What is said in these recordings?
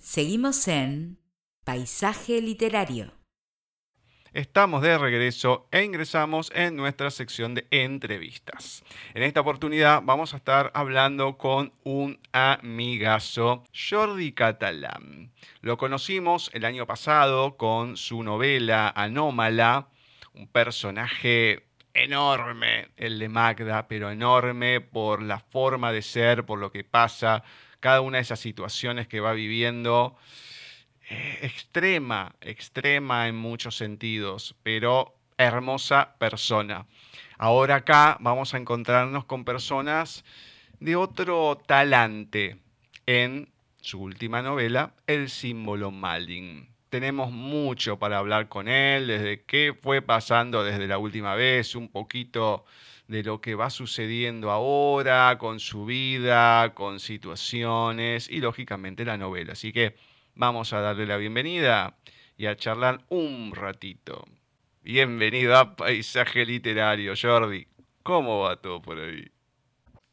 Seguimos en Paisaje Literario. Estamos de regreso e ingresamos en nuestra sección de entrevistas. En esta oportunidad vamos a estar hablando con un amigazo, Jordi Catalán. Lo conocimos el año pasado con su novela Anómala, un personaje enorme, el de Magda, pero enorme por la forma de ser, por lo que pasa, cada una de esas situaciones que va viviendo. Eh, extrema, extrema en muchos sentidos, pero hermosa persona. Ahora acá vamos a encontrarnos con personas de otro talante en su última novela, El símbolo Malin. Tenemos mucho para hablar con él, desde qué fue pasando desde la última vez, un poquito de lo que va sucediendo ahora con su vida, con situaciones y lógicamente la novela. Así que vamos a darle la bienvenida y a charlar un ratito. Bienvenido a Paisaje Literario, Jordi. ¿Cómo va todo por ahí?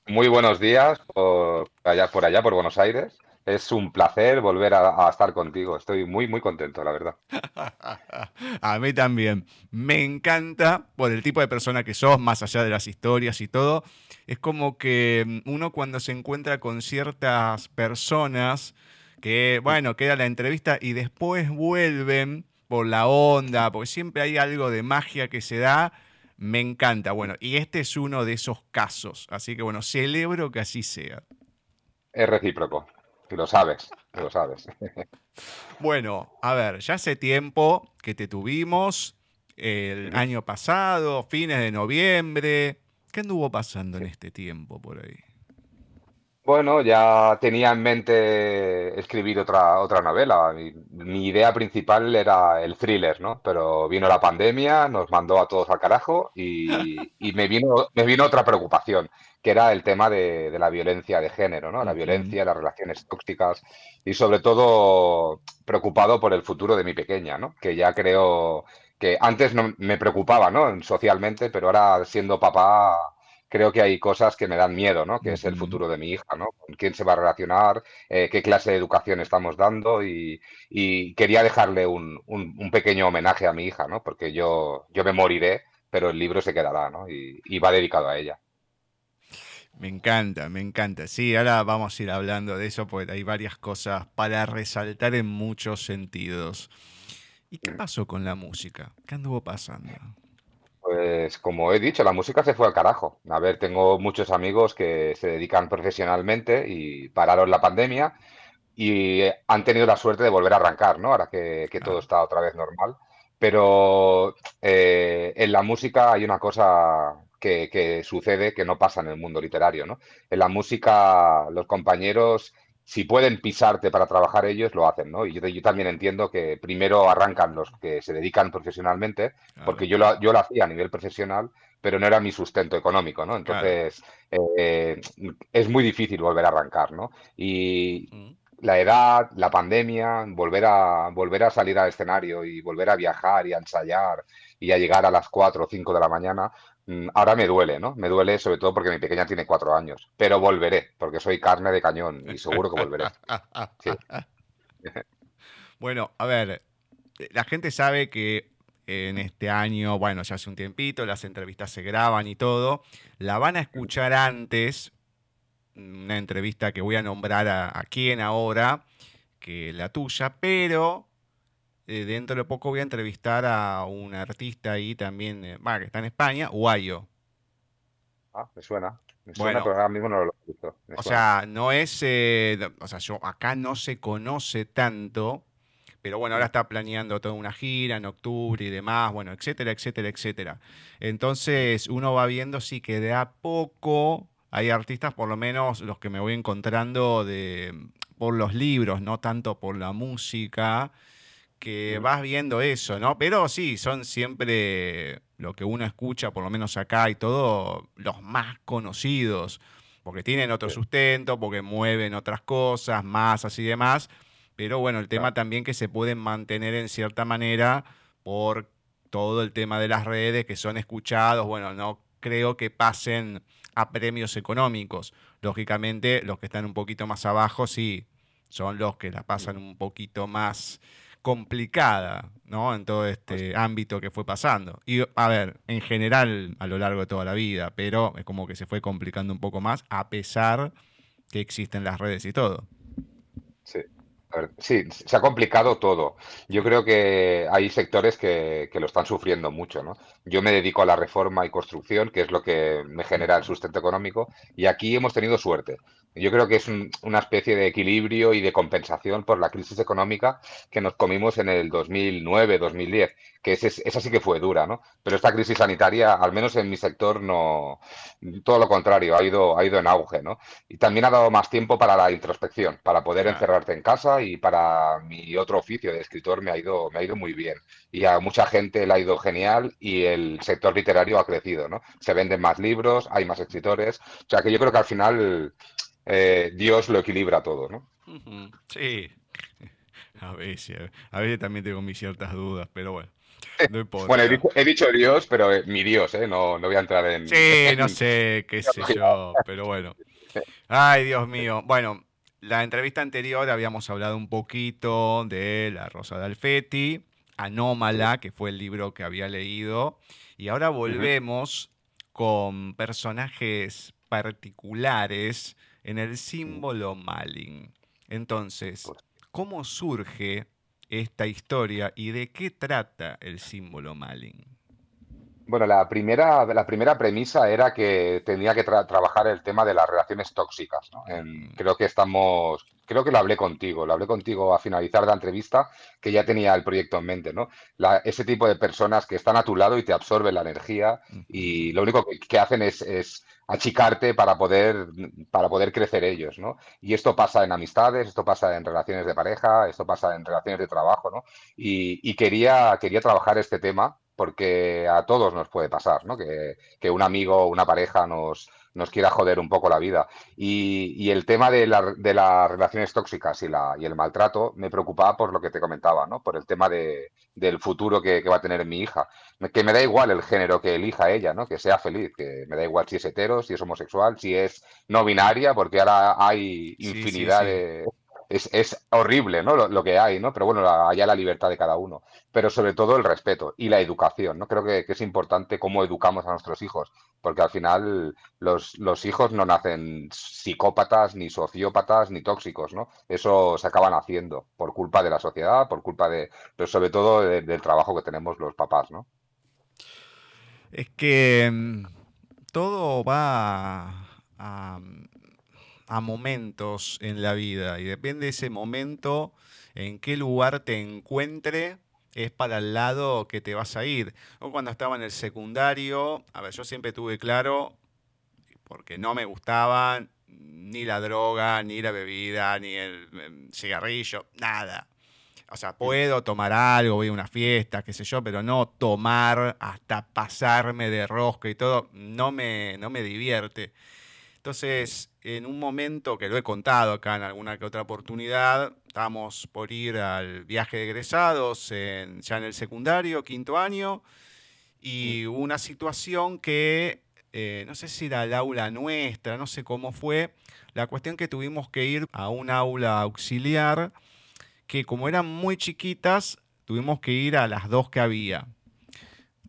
Muy buenos días por allá, por allá, por Buenos Aires. Es un placer volver a, estar contigo. Estoy muy, muy contento, la verdad. a mí también. Me encanta por el tipo de persona que sos, más allá de las historias y todo. Es como que mm, uno cuando se encuentra con ciertas personas que, bueno, queda la entrevista y después vuelven por la onda, porque siempre hay algo de magia que se da. Me encanta. Bueno, y este es uno de esos casos. Así que, bueno, celebro que así sea. Es recíproco. Lo sabes, lo sabes. Bueno, a ver, ya hace tiempo que te tuvimos, el año pasado, fines de noviembre. ¿Qué anduvo pasando en este tiempo por ahí? Bueno, ya tenía en mente escribir otra, otra novela. Mi, idea principal era el thriller, ¿no? Pero vino la pandemia, nos mandó a todos al carajo y, y me, vino, me vino otra preocupación que era el tema de, la violencia de género, ¿no? La violencia, las relaciones tóxicas y sobre todo preocupado por el futuro de mi pequeña, ¿no? Que ya creo que antes no me preocupaba, ¿no? Socialmente, pero ahora siendo papá creo que hay cosas que me dan miedo, ¿no? Que es el futuro de mi hija, ¿no? Con quién se va a relacionar, eh, qué clase de educación estamos dando y, quería dejarle un, pequeño homenaje a mi hija, ¿no? Porque yo, yo me moriré, pero el libro se quedará, ¿no? y va dedicado a ella. Me encanta, me encanta. Sí, ahora vamos a ir hablando de eso porque hay varias cosas para resaltar en muchos sentidos. ¿Y qué pasó con la música? ¿Qué anduvo pasando? Pues como he dicho, la música se fue al carajo. A ver, tengo muchos amigos que se dedican profesionalmente y pararon la pandemia y han tenido la suerte de volver a arrancar, ¿no? Ahora que, todo está otra vez normal. Pero eh, en la música hay una cosa que, sucede que no pasa en el mundo literario, ¿no? En la música, los compañeros, si pueden pisarte para trabajar ellos, lo hacen, ¿no? Y yo, también entiendo que primero arrancan los que se dedican profesionalmente, porque yo lo, yo lo hacía a nivel profesional, pero no era mi sustento económico, ¿no? Entonces, eh, es muy difícil volver a arrancar, ¿no? Y mm. la edad, la pandemia, volver a, volver a salir al escenario y volver a viajar y a ensayar y a llegar a las 4 o 5 de la mañana, ahora me duele, ¿no? Me duele sobre todo porque mi pequeña tiene cuatro años, pero volveré, porque soy carne de cañón y seguro que volveré. bueno, a ver, la gente sabe que en este año, bueno, ya hace un tiempito, las entrevistas se graban y todo, la van a escuchar antes, una entrevista que voy a nombrar a, a quién ahora, que la tuya, pero eh, dentro de poco voy a entrevistar a un artista ahí también, eh, que está en España, Guayo. Ah, me suena. Me suena, pero ahora mismo no lo he visto. o sea, no es. Eh, o sea, yo acá no se conoce tanto, pero bueno, ahora está planeando toda una gira en octubre y demás, bueno, etcétera, etcétera, etcétera. Entonces, uno va viendo, sí, que de a poco hay artistas, por lo menos los que me voy encontrando de, por los libros, no tanto por la música que vas viendo eso, ¿no? Pero sí, son siempre lo que uno escucha, por lo menos acá y todo, los más conocidos, porque tienen otro sustento, porque mueven otras cosas, masas y demás. Pero bueno, el tema también que se pueden mantener en cierta manera por todo el tema de las redes que son escuchados, bueno, no creo que pasen a premios económicos. Lógicamente, los que están un poquito más abajo sí son los que la pasan un poquito más complicada, ¿no? En todo este ámbito que fue pasando. Y, a ver, en general a lo largo de toda la vida, pero es como que se fue complicando un poco más, a pesar que existen las redes y todo. Sí. Sí, se ha complicado todo. Yo creo que hay sectores que, que, lo están sufriendo mucho, ¿no? Yo me dedico a la reforma y construcción, que es lo que me genera el sustento económico, y aquí hemos tenido suerte. Yo creo que es una especie de equilibrio y de compensación por la crisis económica que nos comimos en el 2009, 2010, que esa sí que fue dura, ¿no? Pero esta crisis sanitaria, al menos en mi sector, no, todo lo contrario, ha ido, ha ido en auge, ¿no? Y también ha dado más tiempo para la introspección, para poder encerrarte en casa y para mi otro oficio de escritor me ha ido, me ha ido muy bien. Y a mucha gente le ha ido genial y el sector literario ha crecido, ¿no? Se venden más libros, hay más escritores, o sea que yo creo que al final eh, Dios lo equilibra todo, ¿no? Sí, a veces, a veces también tengo mis ciertas dudas, pero bueno. No bueno, he dicho, Dios, pero eh, mi Dios, ¿eh? No, no voy a entrar en... Sí, no sé, qué sé yo, pero bueno. Ay, Dios mío. Bueno, la entrevista anterior habíamos hablado un poquito de La Rosa de Alfetti, Anómala, que fue el libro que había leído, y ahora volvemos con personajes particulares en el símbolo Malin. Entonces, ¿cómo surge esta historia y de qué trata el símbolo Malin? Bueno, la primera, la primera premisa era que tenía que trabajar el tema de las relaciones tóxicas. Mm. creo que estamos, creo que lo hablé contigo, lo hablé contigo a finalizar la entrevista, que ya tenía el proyecto en mente, ¿no? ese tipo de personas que están a tu lado y te absorben la energía y lo único que, hacen es achicarte para poder, para poder crecer ellos, ¿no? Y esto pasa en amistades, esto pasa en relaciones de pareja, esto pasa en relaciones de trabajo, ¿no? Y, quería, quería trabajar este tema porque a todos nos puede pasar, ¿no? Que, que un amigo o una pareja nos, nos quiera joder un poco la vida. Y, el tema de, las relaciones tóxicas y, la, y el maltrato me preocupaba por lo que te comentaba, ¿no? Por el tema de, del futuro que, va a tener mi hija. Que me da igual el género que elija ella, ¿no? Que sea feliz, que me da igual si es hetero, si es homosexual, si es no binaria, porque ahora hay infinidad de es, horrible, ¿no? Lo, que hay, ¿no? Pero bueno, allá la libertad de cada uno. Pero sobre todo el respeto y la educación, ¿no? Creo que, es importante cómo educamos a nuestros hijos, porque al final los, los, hijos no nacen psicópatas, ni sociópatas, ni tóxicos, ¿no? Eso se acaban haciendo por culpa de la sociedad, por culpa de, pero sobre todo del trabajo que tenemos los papás, ¿no? Es que mm, todo va a momentos en la vida y depende de ese momento en qué lugar te encuentre es para el lado que te vas a ir. O cuando estaba en el secundario, a ver, yo siempre tuve claro, porque no me gustaba ni la droga, ni la bebida, ni el em, cigarrillo, nada. O sea, puedo tomar algo, voy a una fiesta, qué sé yo, pero no tomar hasta pasarme de rosca y todo, no me, no me divierte. Entonces, en un momento que lo he contado acá en alguna que otra oportunidad, estábamos por ir al viaje de egresados ya en el secundario, quinto año, y hubo una situación que, eh, no sé si era el aula nuestra, no sé cómo fue, la cuestión que tuvimos que ir a un aula auxiliar, que como eran muy chiquitas, tuvimos que ir a las dos que había.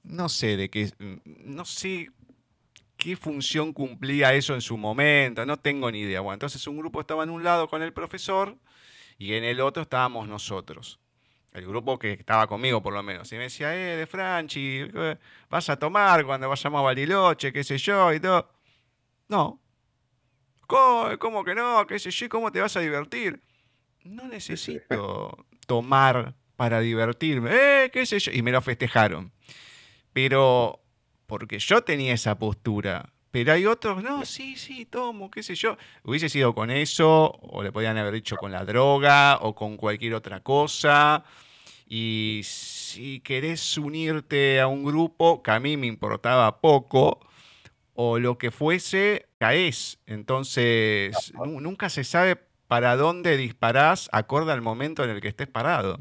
No sé de qué, no sé qué función cumplía eso en su momento, no tengo ni idea. Bueno, entonces un grupo estaba en un lado con el profesor y en el otro estábamos nosotros. El grupo que estaba conmigo, por lo menos. Y me decía, eh, de Franchi, vas a tomar cuando vayamos a Bariloche, qué sé yo, y todo. No. ¿Cómo, que no? ¿Qué sé yo? ¿Cómo te vas a divertir? No necesito tomar para divertirme. Eh, qué sé yo. Y me lo festejaron. Pero porque yo tenía esa postura. Pero hay otros, no, sí, sí, tomo, qué sé yo. Hubiese sido con eso, o le podían haber dicho con la droga, o con cualquier otra cosa. Y si querés unirte a un grupo, que a mí me importaba poco, o lo que fuese, caes. Entonces, nunca se sabe para dónde disparás acorde al momento en el que estés parado.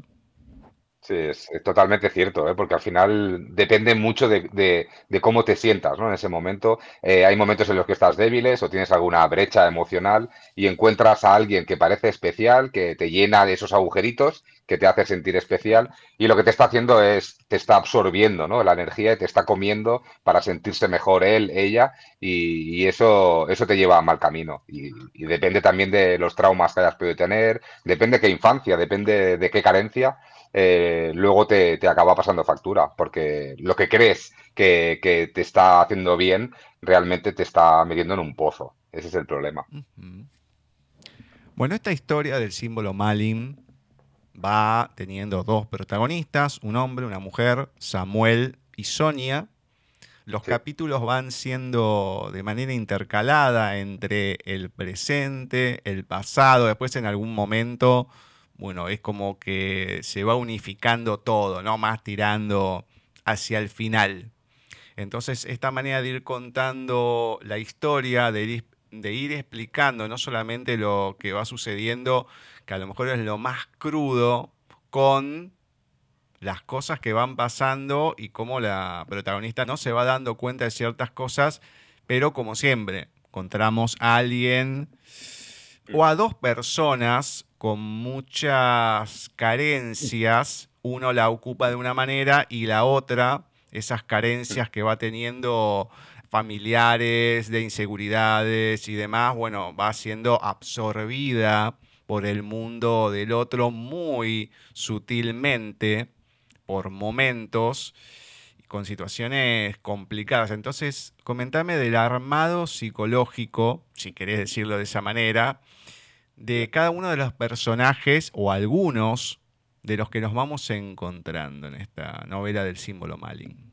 Sí, es, totalmente cierto, ¿eh? porque al final depende mucho de, de- de cómo te sientas, ¿no? En ese momento. Eh, hay momentos en los que estás débiles o tienes alguna brecha emocional y encuentras a alguien que parece especial, que te llena de esos agujeritos, que te hace sentir especial y lo que te está haciendo es, te está absorbiendo, ¿no? La energía y te está comiendo para sentirse mejor él, ella y, y eso, eso te lleva a mal camino. Y, y depende también de los traumas que hayas podido tener, depende de qué infancia, depende de qué carencia eh, luego te, te acaba pasando factura, porque lo que crees que, que te está haciendo bien, realmente te está metiendo en un pozo. Ese es el problema. Bueno, esta historia del símbolo Malin va teniendo dos protagonistas, un hombre, una mujer, Samuel y Sonia. Los Sí. capítulos van siendo de manera intercalada entre el presente, el pasado, después en algún momento, bueno, es como que se va unificando todo, ¿no? Más tirando hacia el final. Entonces, esta manera de ir contando la historia, de ir, explicando no solamente lo que va sucediendo, que a lo mejor es lo más crudo, con las cosas que van pasando y cómo la protagonista no se va dando cuenta de ciertas cosas, pero como siempre, encontramos a alguien o a dos personas con muchas carencias, uno la ocupa de una manera y la otra, esas carencias que va teniendo familiares, de inseguridades y demás, bueno, va siendo absorbida por el mundo del otro muy sutilmente, por momentos, con situaciones complicadas. Entonces, comentame del armado psicológico, si querés decirlo de esa manera, de cada uno de los personajes o algunos de los que nos vamos encontrando en esta novela del símbolo Malin.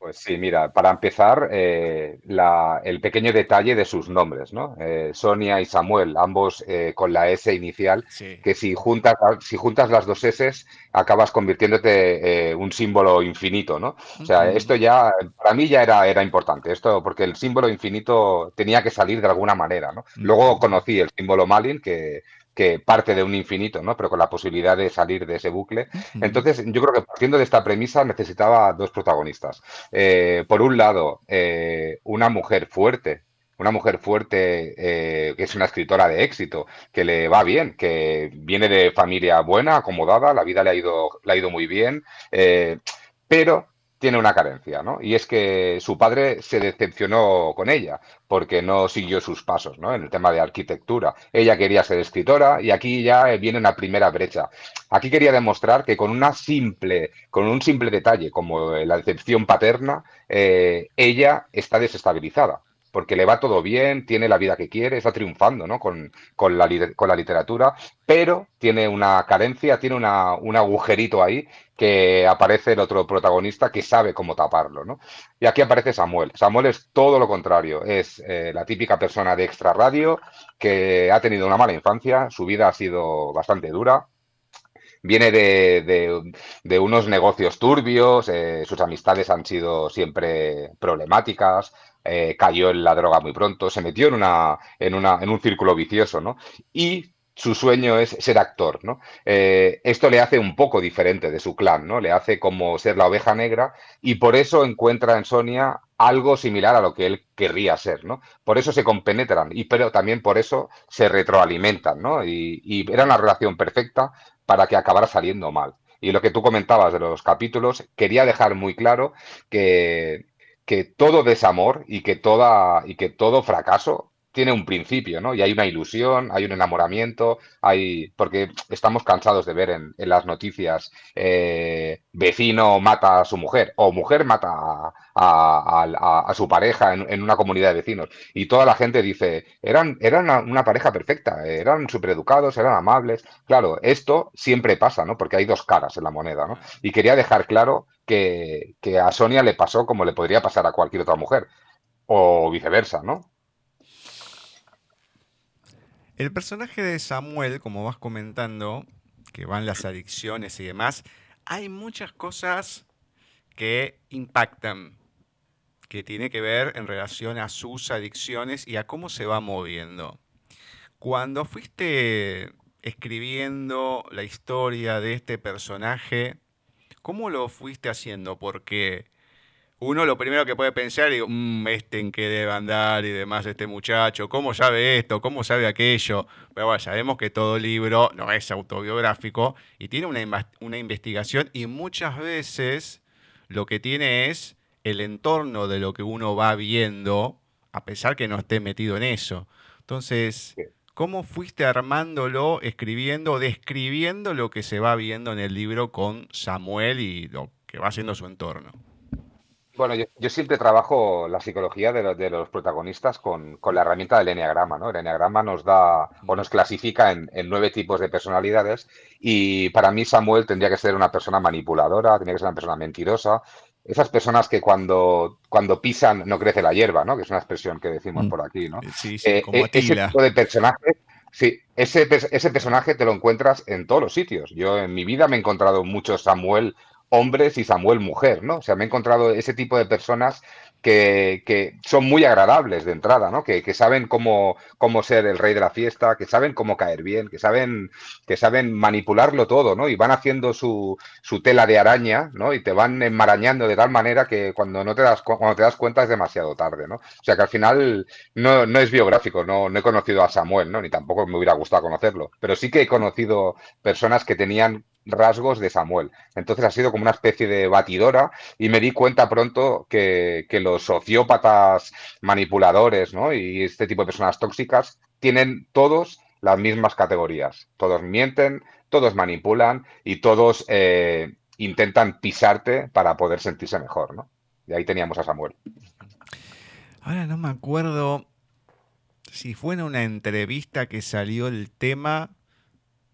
Pues sí, mira, para empezar, eh, la- el pequeño detalle de sus nombres, ¿no? Eh, Sonia y Samuel, ambos eh, con la S inicial, Sí. que si juntas, si juntas las dos S, acabas convirtiéndote un símbolo infinito, ¿no? O sea, esto ya, para mí ya era, era importante, esto, porque el símbolo infinito tenía que salir de alguna manera, ¿no? Luego conocí el símbolo Malin, que, que parte de un infinito, ¿no? Pero con la posibilidad de salir de ese bucle. Entonces, yo creo que partiendo de esta premisa necesitaba dos protagonistas. Eh, por un lado, eh, una mujer fuerte, una mujer fuerte eh, que es una escritora de éxito, que le va bien, que viene de familia buena, acomodada, la vida le ha ido, le ha ido muy bien, pero tiene una carencia, ¿no? Y es que su padre se decepcionó con ella porque no siguió sus pasos, ¿no? En el tema de arquitectura. Ella quería ser escritora y aquí ya viene una primera brecha. Aquí quería demostrar que con una simple, con un simple detalle como la decepción paterna, eh, ella está desestabilizada. Porque le va todo bien, tiene la vida que quiere, está triunfando ¿no? con, con, la, con la literatura, pero tiene una carencia, tiene una, un agujerito ahí que aparece el otro protagonista que sabe cómo taparlo. ¿no? Y aquí aparece Samuel. Samuel es todo lo contrario, es eh, la típica persona de extra radio que ha tenido una mala infancia, su vida ha sido bastante dura, viene de, de, unos negocios turbios, eh, sus amistades han sido siempre problemáticas, eh, cayó en la droga muy pronto, se metió en, una, en, una, en un círculo vicioso, ¿no? Y su sueño es ser actor, ¿no? Eh, esto le hace un poco diferente de su clan, ¿no? Le hace como ser la oveja negra y por eso encuentra en Sonia algo similar a lo que él querría ser, ¿no? Por eso se compenetran, y pero también por eso se retroalimentan, ¿no? Y, y era una relación perfecta para que acabara saliendo mal. Y lo que tú comentabas de los capítulos, quería dejar muy claro que, que todo desamor y que, toda, y que todo fracaso tiene un principio, ¿no? Y hay una ilusión, hay un enamoramiento, hay. porque estamos cansados de ver en, las noticias eh, vecino mata a su mujer o mujer mata a, su pareja en, una comunidad de vecinos. Y toda la gente dice, eran, eran una, pareja perfecta, eran supereducados, eran amables. Claro, esto siempre pasa, ¿no? Porque hay dos caras en la moneda, ¿no? Y quería dejar claro que a Sonia le pasó como le podría pasar a cualquier otra mujer. O viceversa, ¿no? El personaje de Samuel, como vas comentando, que van las adicciones y demás, hay muchas cosas que impactan, que tiene que ver en relación a sus adicciones y a cómo se va moviendo. Cuando fuiste escribiendo la historia de este personaje, ¿cómo lo fuiste haciendo? Porque uno lo primero que puede pensar es, mmm, este en qué debe andar y demás, este muchacho, ¿cómo sabe esto? ¿Cómo sabe aquello? Pero bueno, sabemos que todo libro no es autobiográfico y tiene una, una investigación y muchas veces lo que tiene es el entorno de lo que uno va viendo, a pesar que no esté metido en eso. Entonces, ¿cómo fuiste armándolo, escribiendo, describiendo lo que se va viendo en el libro con Samuel y lo que va haciendo su entorno? Bueno, yo, siempre trabajo la psicología de, los protagonistas con, la herramienta del enneagrama, ¿no? El enneagrama nos da o nos clasifica en, nueve tipos de personalidades y para mí Samuel tendría que ser una persona manipuladora, tendría que ser una persona mentirosa, esas personas que cuando, cuando pisan no crece la hierba, ¿no? Que es una expresión que decimos mm. por aquí, ¿no? Sí, sí, eh, como ese tipo de personaje, sí, ese, ese personaje te lo encuentras en todos los sitios. Yo en mi vida me he encontrado mucho Samuel hombres y Samuel mujer, ¿no? O sea, me he encontrado ese tipo de personas que, son muy agradables de entrada, ¿no? Que, saben cómo, cómo ser el rey de la fiesta, que saben cómo caer bien, que saben, que saben manipularlo todo, ¿no? Y van haciendo su, su tela de araña, ¿no? Y te van enmarañando de tal manera que cuando no te das cuando te das cuenta es demasiado tarde, ¿no? O sea que al final no, no es biográfico, no, no he conocido a Samuel, ¿no? Ni tampoco me hubiera gustado conocerlo. Pero sí que he conocido personas que tenían rasgos de Samuel. Entonces ha sido como una especie de batidora y me di cuenta pronto que, los sociópatas manipuladores ¿no? y este tipo de personas tóxicas tienen todos las mismas categorías. Todos mienten, todos manipulan y todos eh, intentan pisarte para poder sentirse mejor. ¿no? Y ahí teníamos a Samuel. Ahora no me acuerdo si fue en una entrevista que salió el tema,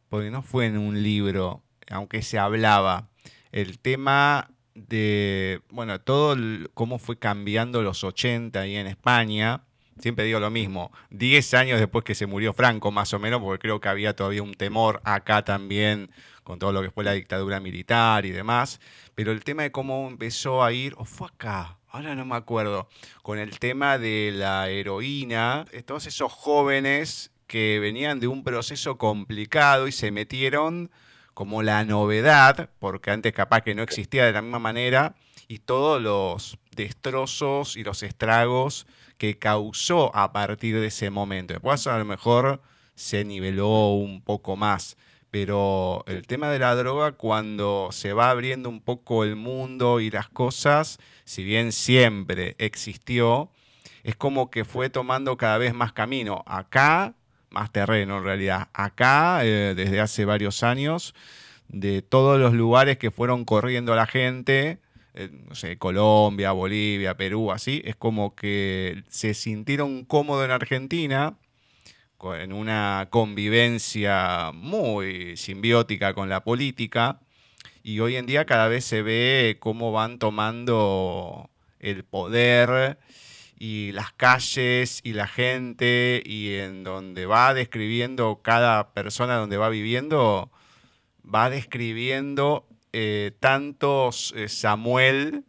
porque no fue en un libro aunque se hablaba, el tema de, bueno, todo cómo fue cambiando los 80 ahí en España. Siempre digo lo mismo, 10 años después que se murió Franco, más o menos, porque creo que había todavía un temor acá también con todo lo que fue la dictadura militar y demás. Pero el tema de cómo empezó a ir, o fue acá, ahora no me acuerdo, con el tema de la heroína, todos esos jóvenes que venían de un proceso complicado y se metieron como la novedad, porque antes capaz que no existía de la misma manera, y todos los destrozos y los estragos que causó a partir de ese momento. Después a lo mejor se niveló un poco más, pero el tema de la droga cuando se va abriendo un poco el mundo y las cosas, si bien siempre existió, es como que fue tomando cada vez más camino. Acá más terreno en realidad. Acá, eh, desde hace varios años, de todos los lugares que fueron corriendo la gente, eh, no sé, Colombia, Bolivia, Perú, así, es como que se sintieron cómodos en Argentina, en una convivencia muy simbiótica con la política, y hoy en día cada vez se ve cómo van tomando el poder y las calles y la gente y en donde va describiendo cada persona donde va viviendo, va describiendo eh, tantos eh, Samuel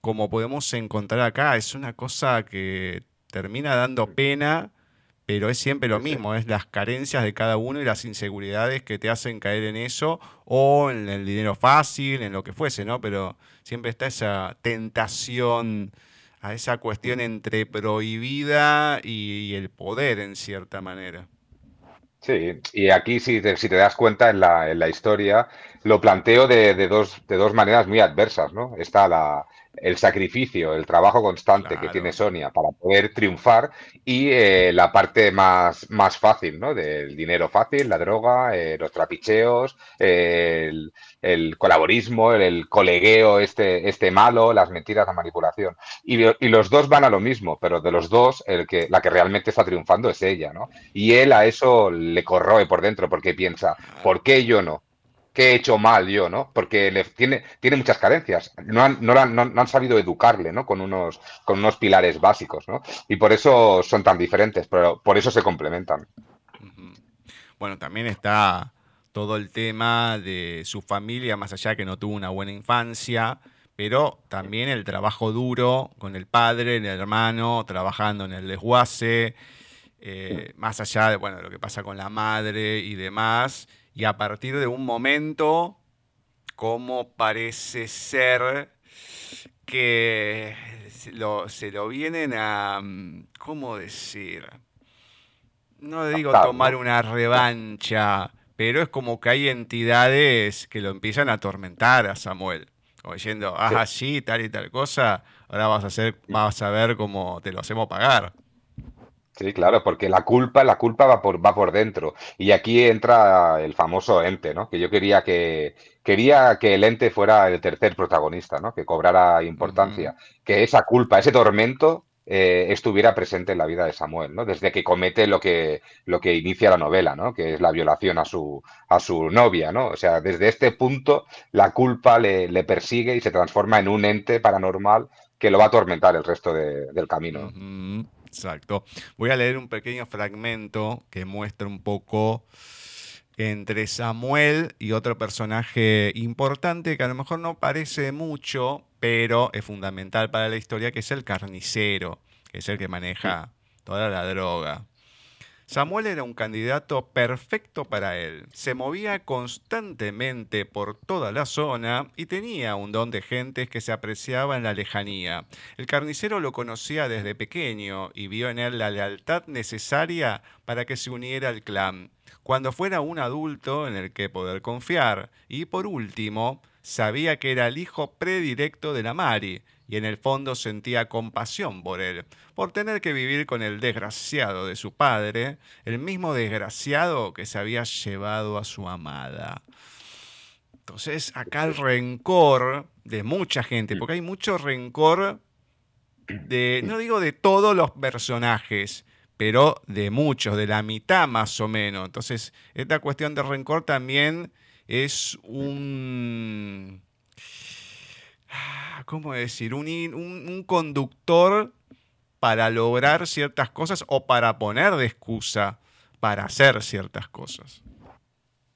como podemos encontrar acá. Es una cosa que termina dando pena, pero es siempre lo mismo, es las carencias de cada uno y las inseguridades que te hacen caer en eso o en el dinero fácil, en lo que fuese, ¿no? Pero siempre está esa tentación esa cuestión entre prohibida y, el poder en cierta manera. Sí, y aquí si te, das cuenta en la, en la historia, lo planteo de, de, dos, de dos maneras muy adversas, ¿no? Está la, el sacrificio, el trabajo constante que tiene Sonia para poder triunfar y eh, la parte más, más fácil, ¿no? Del dinero fácil, la droga, eh, los trapicheos, el, el, colaborismo, el, colegueo este, este malo, las mentiras, la manipulación. Y, y, los dos van a lo mismo, pero de los dos, el que, la que realmente está triunfando es ella, ¿no? Y él a eso le corroe por dentro porque piensa, ¿por qué yo no? Qué he hecho mal yo, ¿no? Porque le, tiene, tiene muchas carencias. No han, no, no, no han sabido educarle, ¿no? Con unos, con unos pilares básicos, ¿no? Y por eso son tan diferentes, pero por eso se complementan. Bueno, también está todo el tema de su familia, más allá que no tuvo una buena infancia, pero también el trabajo duro con el padre, el hermano, trabajando en el desguace, eh, más allá de bueno, lo que pasa con la madre y demás, y a partir de un momento, como parece ser que se lo, se lo vienen a, mm, ¿cómo decir? No digo tomar una revancha, pero es como que hay entidades que lo empiezan a atormentar a Samuel. Como diciendo, ah, sí, tal y tal cosa, ahora vas a hacer, vas a ver cómo te lo hacemos pagar. Sí, claro, porque la culpa, la culpa va por, va por dentro. Y aquí entra el famoso ente, ¿no? Que yo quería que, quería que el ente fuera el tercer protagonista, ¿no? Que cobrara importancia. Que esa culpa, ese tormento, eh, estuviera presente en la vida de Samuel, ¿no? Desde que comete lo que, lo que inicia la novela, ¿no? Que es la violación a su, a su novia, ¿no? O sea, desde este punto la culpa le, persigue y se transforma en un ente paranormal que lo va a atormentar el resto del camino. Exacto. Voy a leer un pequeño fragmento que muestra un poco entre Samuel y otro personaje importante que a lo mejor no parece mucho, pero es fundamental para la historia, que es el carnicero, que es el que maneja toda la droga. Samuel era un candidato perfecto para él. Se movía constantemente por toda la zona y tenía un don de gentes que se apreciaba en la lejanía. El carnicero lo conocía desde pequeño y vio en él la lealtad necesaria para que se uniera al clan, cuando fuera un adulto en el que poder confiar. Y por último, sabía que era el hijo predilecto de la Mari, y en el fondo sentía compasión por él, por tener que vivir con el desgraciado de su padre, el mismo desgraciado que se había llevado a su amada. Entonces, acá el rencor de mucha gente, porque hay mucho rencor de, no digo de todos los personajes, pero de muchos, de la mitad más o menos. Entonces, esta cuestión de rencor también es un ¿cómo decir? Un, conductor para lograr ciertas cosas o para poner de excusa para hacer ciertas cosas.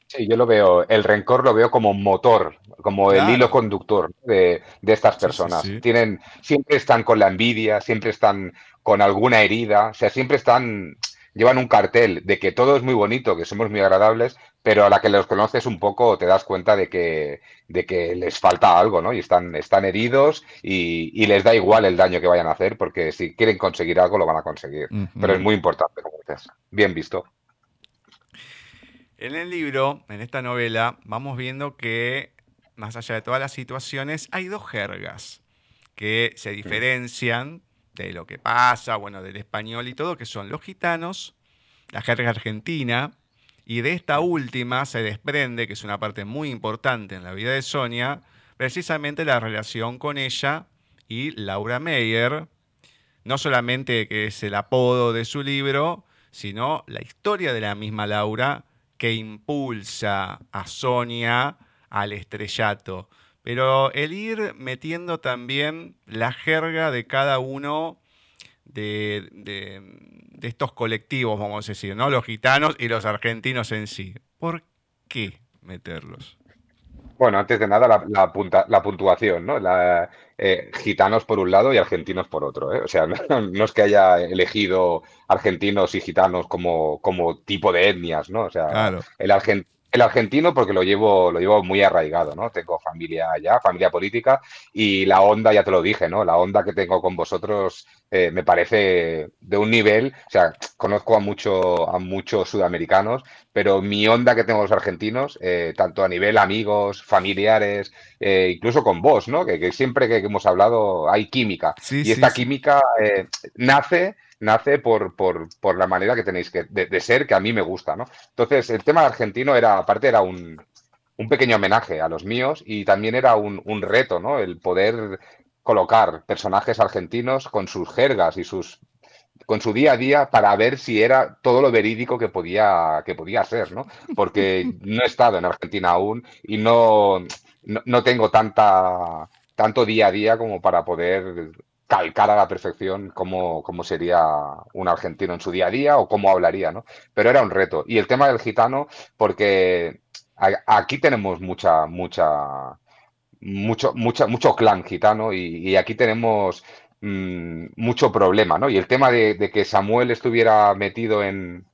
Sí, yo lo veo, el rencor lo veo como motor, como el hilo conductor de, estas personas. Tienen, siempre están con la envidia, siempre están con alguna herida, o sea, siempre están, llevan un cartel de que todo es muy bonito, que somos muy agradables, pero a la que los conoces un poco te das cuenta de que, de que les falta algo, ¿no? Y están, están heridos y, les da igual el daño que vayan a hacer, porque si quieren conseguir algo lo van a conseguir. Pero es muy importante, como dices. Bien visto. En el libro, en esta novela, vamos viendo que, más allá de todas las situaciones, hay dos jergas que se diferencian de lo que pasa, bueno, del español y todo, que son los gitanos, la jerga argentina, y de esta última se desprende, que es una parte muy importante en la vida de Sonia, precisamente la relación con ella y Laura Meyer, no solamente que es el apodo de su libro, sino la historia de la misma Laura que impulsa a Sonia al estrellato. Pero el ir metiendo también la jerga de cada uno de, de estos colectivos, vamos a decir, ¿no? Los gitanos y los argentinos en sí. ¿Por qué meterlos? Bueno, antes de nada, la, la puntuación, ¿no? La, eh, gitanos por un lado y argentinos por otro. ¿eh? O sea, no, es que haya elegido argentinos y gitanos como, como tipo de etnias, ¿no? O sea, el argentino el argentino porque lo llevo, lo llevo muy arraigado, ¿no? Tengo familia allá, familia política, y la onda, ya te lo dije, ¿no? La onda que tengo con vosotros eh, me parece de un nivel, o sea, conozco a, mucho, a muchos sudamericanos, pero mi onda que tengo los argentinos, eh, tanto a nivel amigos, familiares, eh, incluso con vos, ¿no? Que, siempre que hemos hablado hay química. y esta química nace nace por, por, por, la manera que tenéis que, de, ser, que a mí me gusta, ¿no? Entonces, el tema argentino era, aparte, era un, un pequeño homenaje a los míos y también era un, un, reto, ¿no? El poder colocar personajes argentinos con sus jergas y sus con su día a día para ver si era todo lo verídico que podía, que podía ser, ¿no? Porque no he estado en Argentina aún y no, no, no tengo tanta, tanto día a día como para poder calcar a la perfección cómo, cómo, sería un argentino en su día a día o cómo hablaría, ¿no? Pero era un reto. Y el tema del gitano, porque aquí tenemos mucha, mucha, mucho, mucha, mucho clan gitano y, aquí tenemos mm, mucho problema, ¿no? Y el tema de, que Samuel estuviera metido en,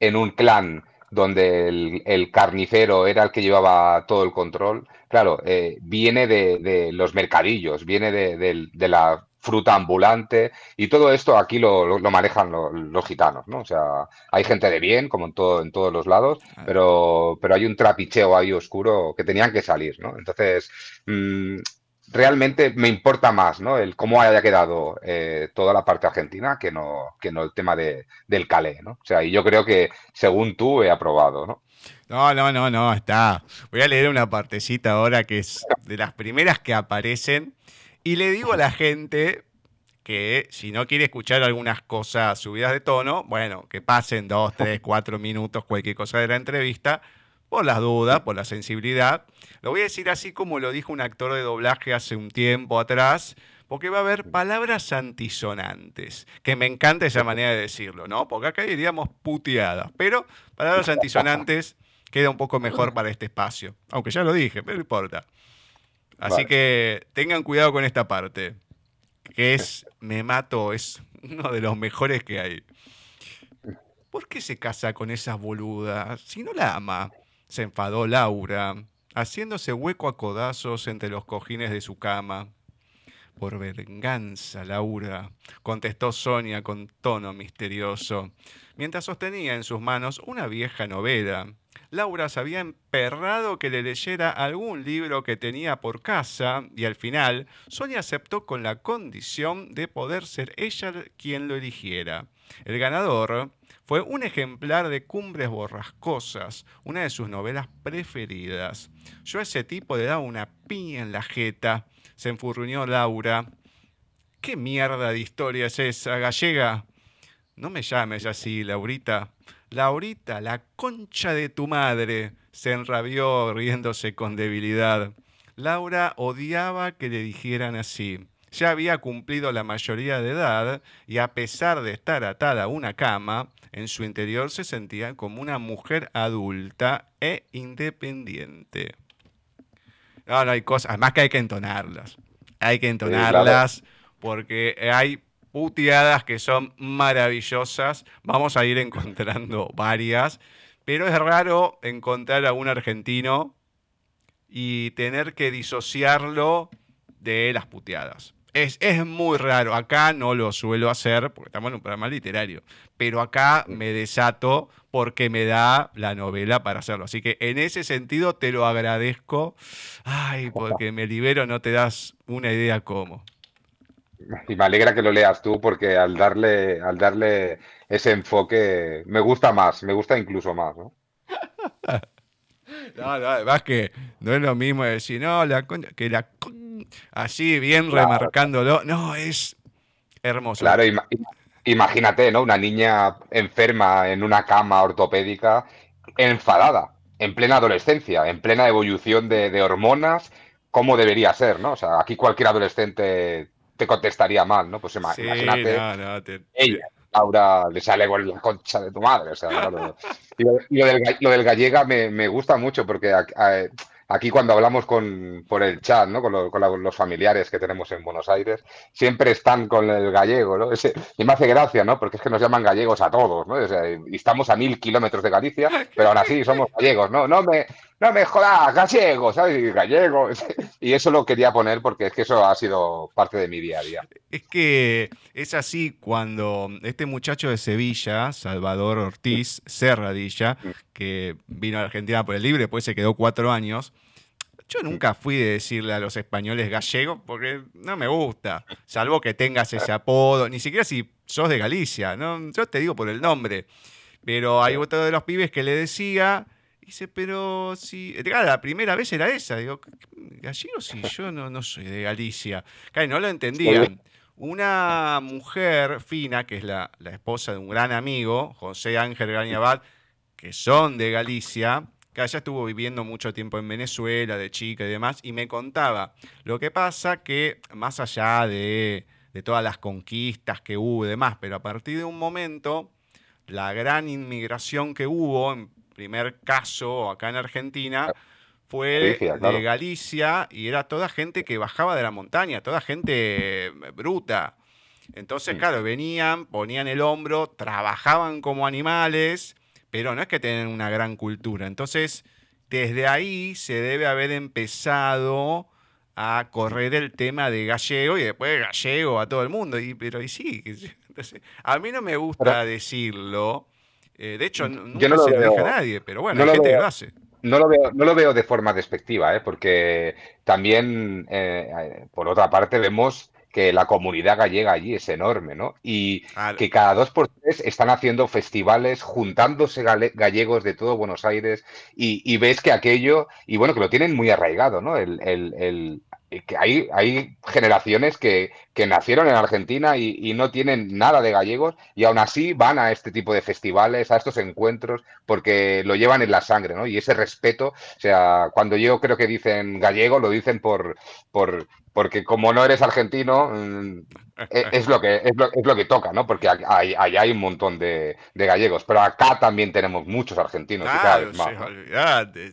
en un clan donde el, carnicero era el que llevaba todo el control, claro, eh, viene de, los mercadillos, viene de, la fruta ambulante y todo esto aquí lo, manejan los, gitanos, ¿no? O sea, hay gente de bien, como en, todo, en todos los lados, pero, pero hay un trapicheo ahí oscuro que tenían que salir, ¿no? Entonces, mm, realmente me importa más, ¿no? El cómo haya quedado eh, toda la parte argentina que no, que no el tema de, del calé, ¿no? O sea, y yo creo que según tú he aprobado, ¿no? No, no, no, no, está. Voy a leer una partecita ahora que es de las primeras que aparecen y le digo a la gente que si no quiere escuchar algunas cosas subidas de tono, bueno, que pasen dos, tres, cuatro minutos, cualquier cosa de la entrevista, por las dudas, por la sensibilidad. Lo voy a decir así como lo dijo un actor de doblaje hace un tiempo atrás, porque va a haber palabras antisonantes, que me encanta esa manera de decirlo, ¿no? Porque acá diríamos puteadas, pero palabras antisonantes queda un poco mejor para este espacio, aunque ya lo dije, pero no importa. Así que tengan cuidado con esta parte, que es Me mato, es uno de los mejores que hay. ¿Por qué se casa con esas boludas si no la ama? Se enfadó Laura, haciéndose hueco a codazos entre los cojines de su cama. Por venganza, Laura, contestó Sonia con tono misterioso, mientras sostenía en sus manos una vieja novela Laura se había emperrado que le leyera algún libro que tenía por casa y al final Sonia aceptó con la condición de poder ser ella quien lo eligiera. El ganador fue un ejemplar de Cumbres Borrascosas, una de sus novelas preferidas. Yo a ese tipo le daba una piña en la jeta, se enfurruñó Laura. ¿Qué mierda de historia es esa, gallega? No me llames así, Laurita. Laurita, la concha de tu madre, se enrabió riéndose con debilidad. Laura odiaba que le dijeran así. Ya había cumplido la mayoría de edad y a pesar de estar atada a una cama, en su interior se sentía como una mujer adulta e independiente. No, no hay cosas, además que hay que entonarlas. Hay que entonarlas porque hay puteadas que son maravillosas. Vamos a ir encontrando varias, pero es raro encontrar a un argentino y tener que disociarlo de las puteadas. Es, es, muy raro. Acá no lo suelo hacer porque estamos en un programa literario. Pero acá me desato porque me da la novela para hacerlo. Así que en ese sentido te lo agradezco. Ay, porque me libero, no te das una idea cómo. Y me alegra que lo leas tú porque al darle, al darle ese enfoque me gusta más, me gusta incluso más, ¿no? no, no, además que no es lo mismo decir, no, la que la así bien remarcándolo, no, es hermoso. Claro, imagínate, ¿no? Una niña enferma en una cama ortopédica, enfadada, en plena adolescencia, en plena evolución de, de hormonas, como debería ser, ¿no? O sea, aquí cualquier adolescente te contestaría mal, ¿no? Pues imagínate. ella, Laura, le sale con la concha de tu madre. O sea, y, lo, del, gallega me, me, gusta mucho porque aquí cuando hablamos con, por el chat, ¿no? Con, los familiares que tenemos en Buenos Aires, siempre están con el gallego, ¿no? y me hace gracia, ¿no? Porque es que nos llaman gallegos a todos, ¿no? y estamos a mil kilómetros de Galicia, pero aún así somos gallegos, ¿no? No me, no me jodas, gallego, ¿sabes? Gallego. Y eso lo quería poner porque es que eso ha sido parte de mi día a día. Es que es así cuando este muchacho de Sevilla, Salvador Ortiz Serradilla, que vino a Argentina por el libre, después se quedó cuatro años. Yo nunca fui de decirle a los españoles gallegos porque no me gusta, salvo que tengas ese apodo, ni siquiera si sos de Galicia, ¿no? yo te digo por el nombre. Pero hay otro de los pibes que le decía, Dice, pero si. la primera vez era esa. Digo, gallego sí, yo no, no soy de Galicia. Claro, no lo entendían. Una mujer fina, que es la, esposa de un gran amigo, José Ángel Gañabad, que son de Galicia, que allá estuvo viviendo mucho tiempo en Venezuela, de chica y demás, y me contaba. Lo que pasa que, más allá de, de todas las conquistas que hubo y demás, pero a partir de un momento, la gran inmigración que hubo en primer caso acá en Argentina fue de Galicia y era toda gente que bajaba de la montaña, toda gente bruta. Entonces, mm. claro, venían, ponían el hombro, trabajaban como animales, pero no es que tengan una gran cultura. Entonces, desde ahí se debe haber empezado a correr el tema de gallego y después gallego a todo el mundo. Y, pero y sí, a mí no me gusta decirlo. Eh, de hecho, nunca no se lo deja a nadie, pero bueno, hay gente que lo hace. No lo, veo, no lo veo de forma despectiva, ¿eh? porque también, eh, por otra parte, vemos que la comunidad gallega allí es enorme, ¿no? Y que cada dos por tres están haciendo festivales, juntándose gallegos de todo Buenos Aires, y, ves que aquello, y bueno, que lo tienen muy arraigado, ¿no? El, el, que hay, hay generaciones que, que nacieron en Argentina y, no tienen nada de gallegos y aún así van a este tipo de festivales, a estos encuentros, porque lo llevan en la sangre, ¿no? Y ese respeto, o sea, cuando yo creo que dicen gallego, lo dicen por, por, porque como no eres argentino, mm, e, es, lo que, es, lo, que toca, ¿no? Porque allá hay, un montón de, gallegos, pero acá también tenemos muchos argentinos. Claro,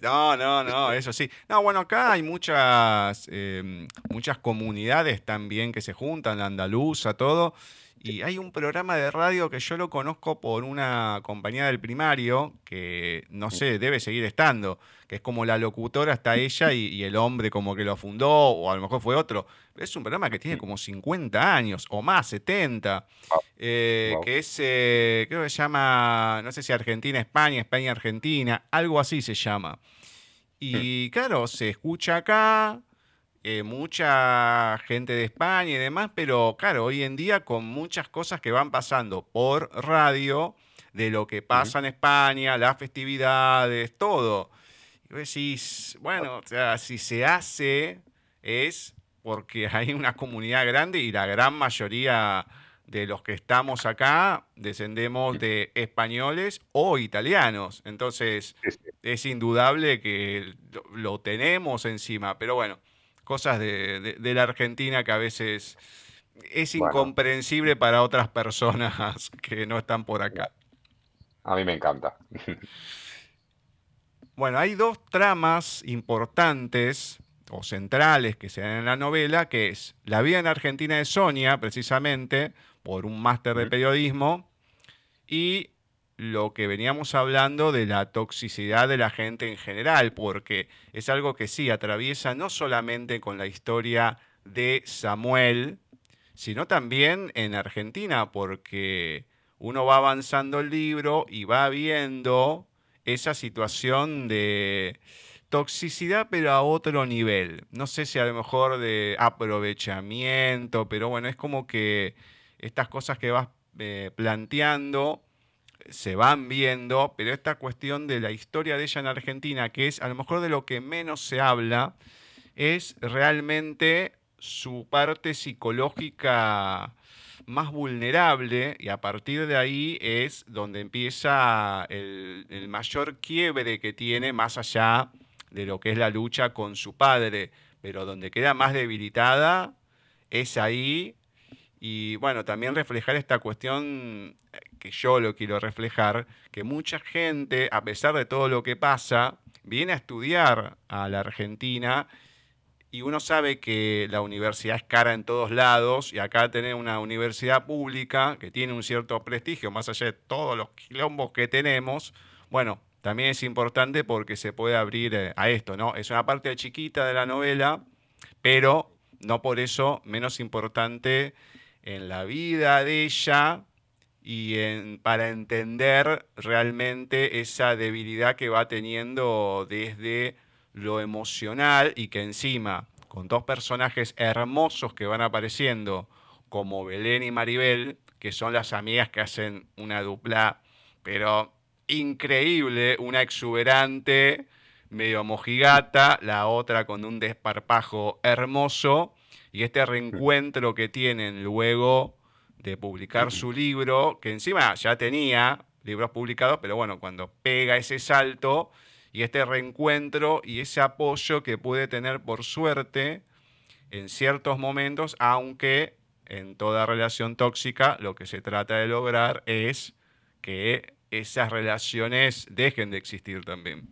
no, no, no, eso sí. No, bueno, acá hay muchas, em, muchas comunidades también que se juntan, la andaluza, todo. Y hay un programa de radio que yo lo conozco por una compañía del primario, que no sé, debe seguir estando, que es como la locutora está ella y, el hombre como que lo fundó, o a lo mejor fue otro. Es un programa que tiene como 50 años o más, 70, eh, que es, eh, creo que se llama, no sé si Argentina-España, España-Argentina, algo así se llama. Y claro, se escucha acá, eh, mucha gente de España y demás, pero claro, hoy en día con muchas cosas que van pasando por radio, de lo que pasa en España, las festividades, todo. Y decís, bueno, o sea, si se hace es porque hay una comunidad grande y la gran mayoría de los que estamos acá descendemos de españoles o italianos. Entonces, es indudable que lo, tenemos encima. Pero bueno, cosas de, la Argentina que a veces es incomprensible para otras personas que no están por acá. A mí me encanta. Bueno, hay dos tramas importantes o centrales que se dan en la novela, que es la vida en Argentina de Sonia, precisamente, por un máster de periodismo, y lo que veníamos hablando de la toxicidad de la gente en general, porque es algo que sí atraviesa no solamente con la historia de Samuel, sino también en Argentina, porque uno va avanzando el libro y va viendo esa situación de toxicidad, pero a otro nivel. No sé si a lo mejor de aprovechamiento, pero bueno, es como que estas cosas que vas eh, planteando se van viendo, pero esta cuestión de la historia de ella en Argentina, que es a lo mejor de lo que menos se habla, es realmente su parte psicológica más vulnerable y a partir de ahí es donde empieza el, mayor quiebre que tiene más allá de lo que es la lucha con su padre, pero donde queda más debilitada es ahí. Y bueno, también reflejar esta cuestión eh, que yo lo quiero reflejar, que mucha gente, a pesar de todo lo que pasa, viene a estudiar a la Argentina y uno sabe que la universidad es cara en todos lados y acá tener una universidad pública que tiene un cierto prestigio, más allá de todos los quilombos que tenemos, bueno, también es importante porque se puede abrir eh, a esto, ¿no? Es una parte chiquita de la novela, pero no por eso menos importante en la vida de ella y para entender realmente esa debilidad que va teniendo desde lo emocional y que encima, con dos personajes hermosos que van apareciendo, como Belén y Maribel, que son las amigas que hacen una dupla, pero increíble, una exuberante, medio mojigata, la otra con un desparpajo hermoso, y este reencuentro que tienen luego de publicar su libro, que encima ya tenía libros publicados, pero bueno, cuando pega ese salto, y este reencuentro y ese apoyo que puede tener por suerte en ciertos momentos, aunque en toda relación tóxica lo que se trata de lograr es que esas relaciones dejen de existir también.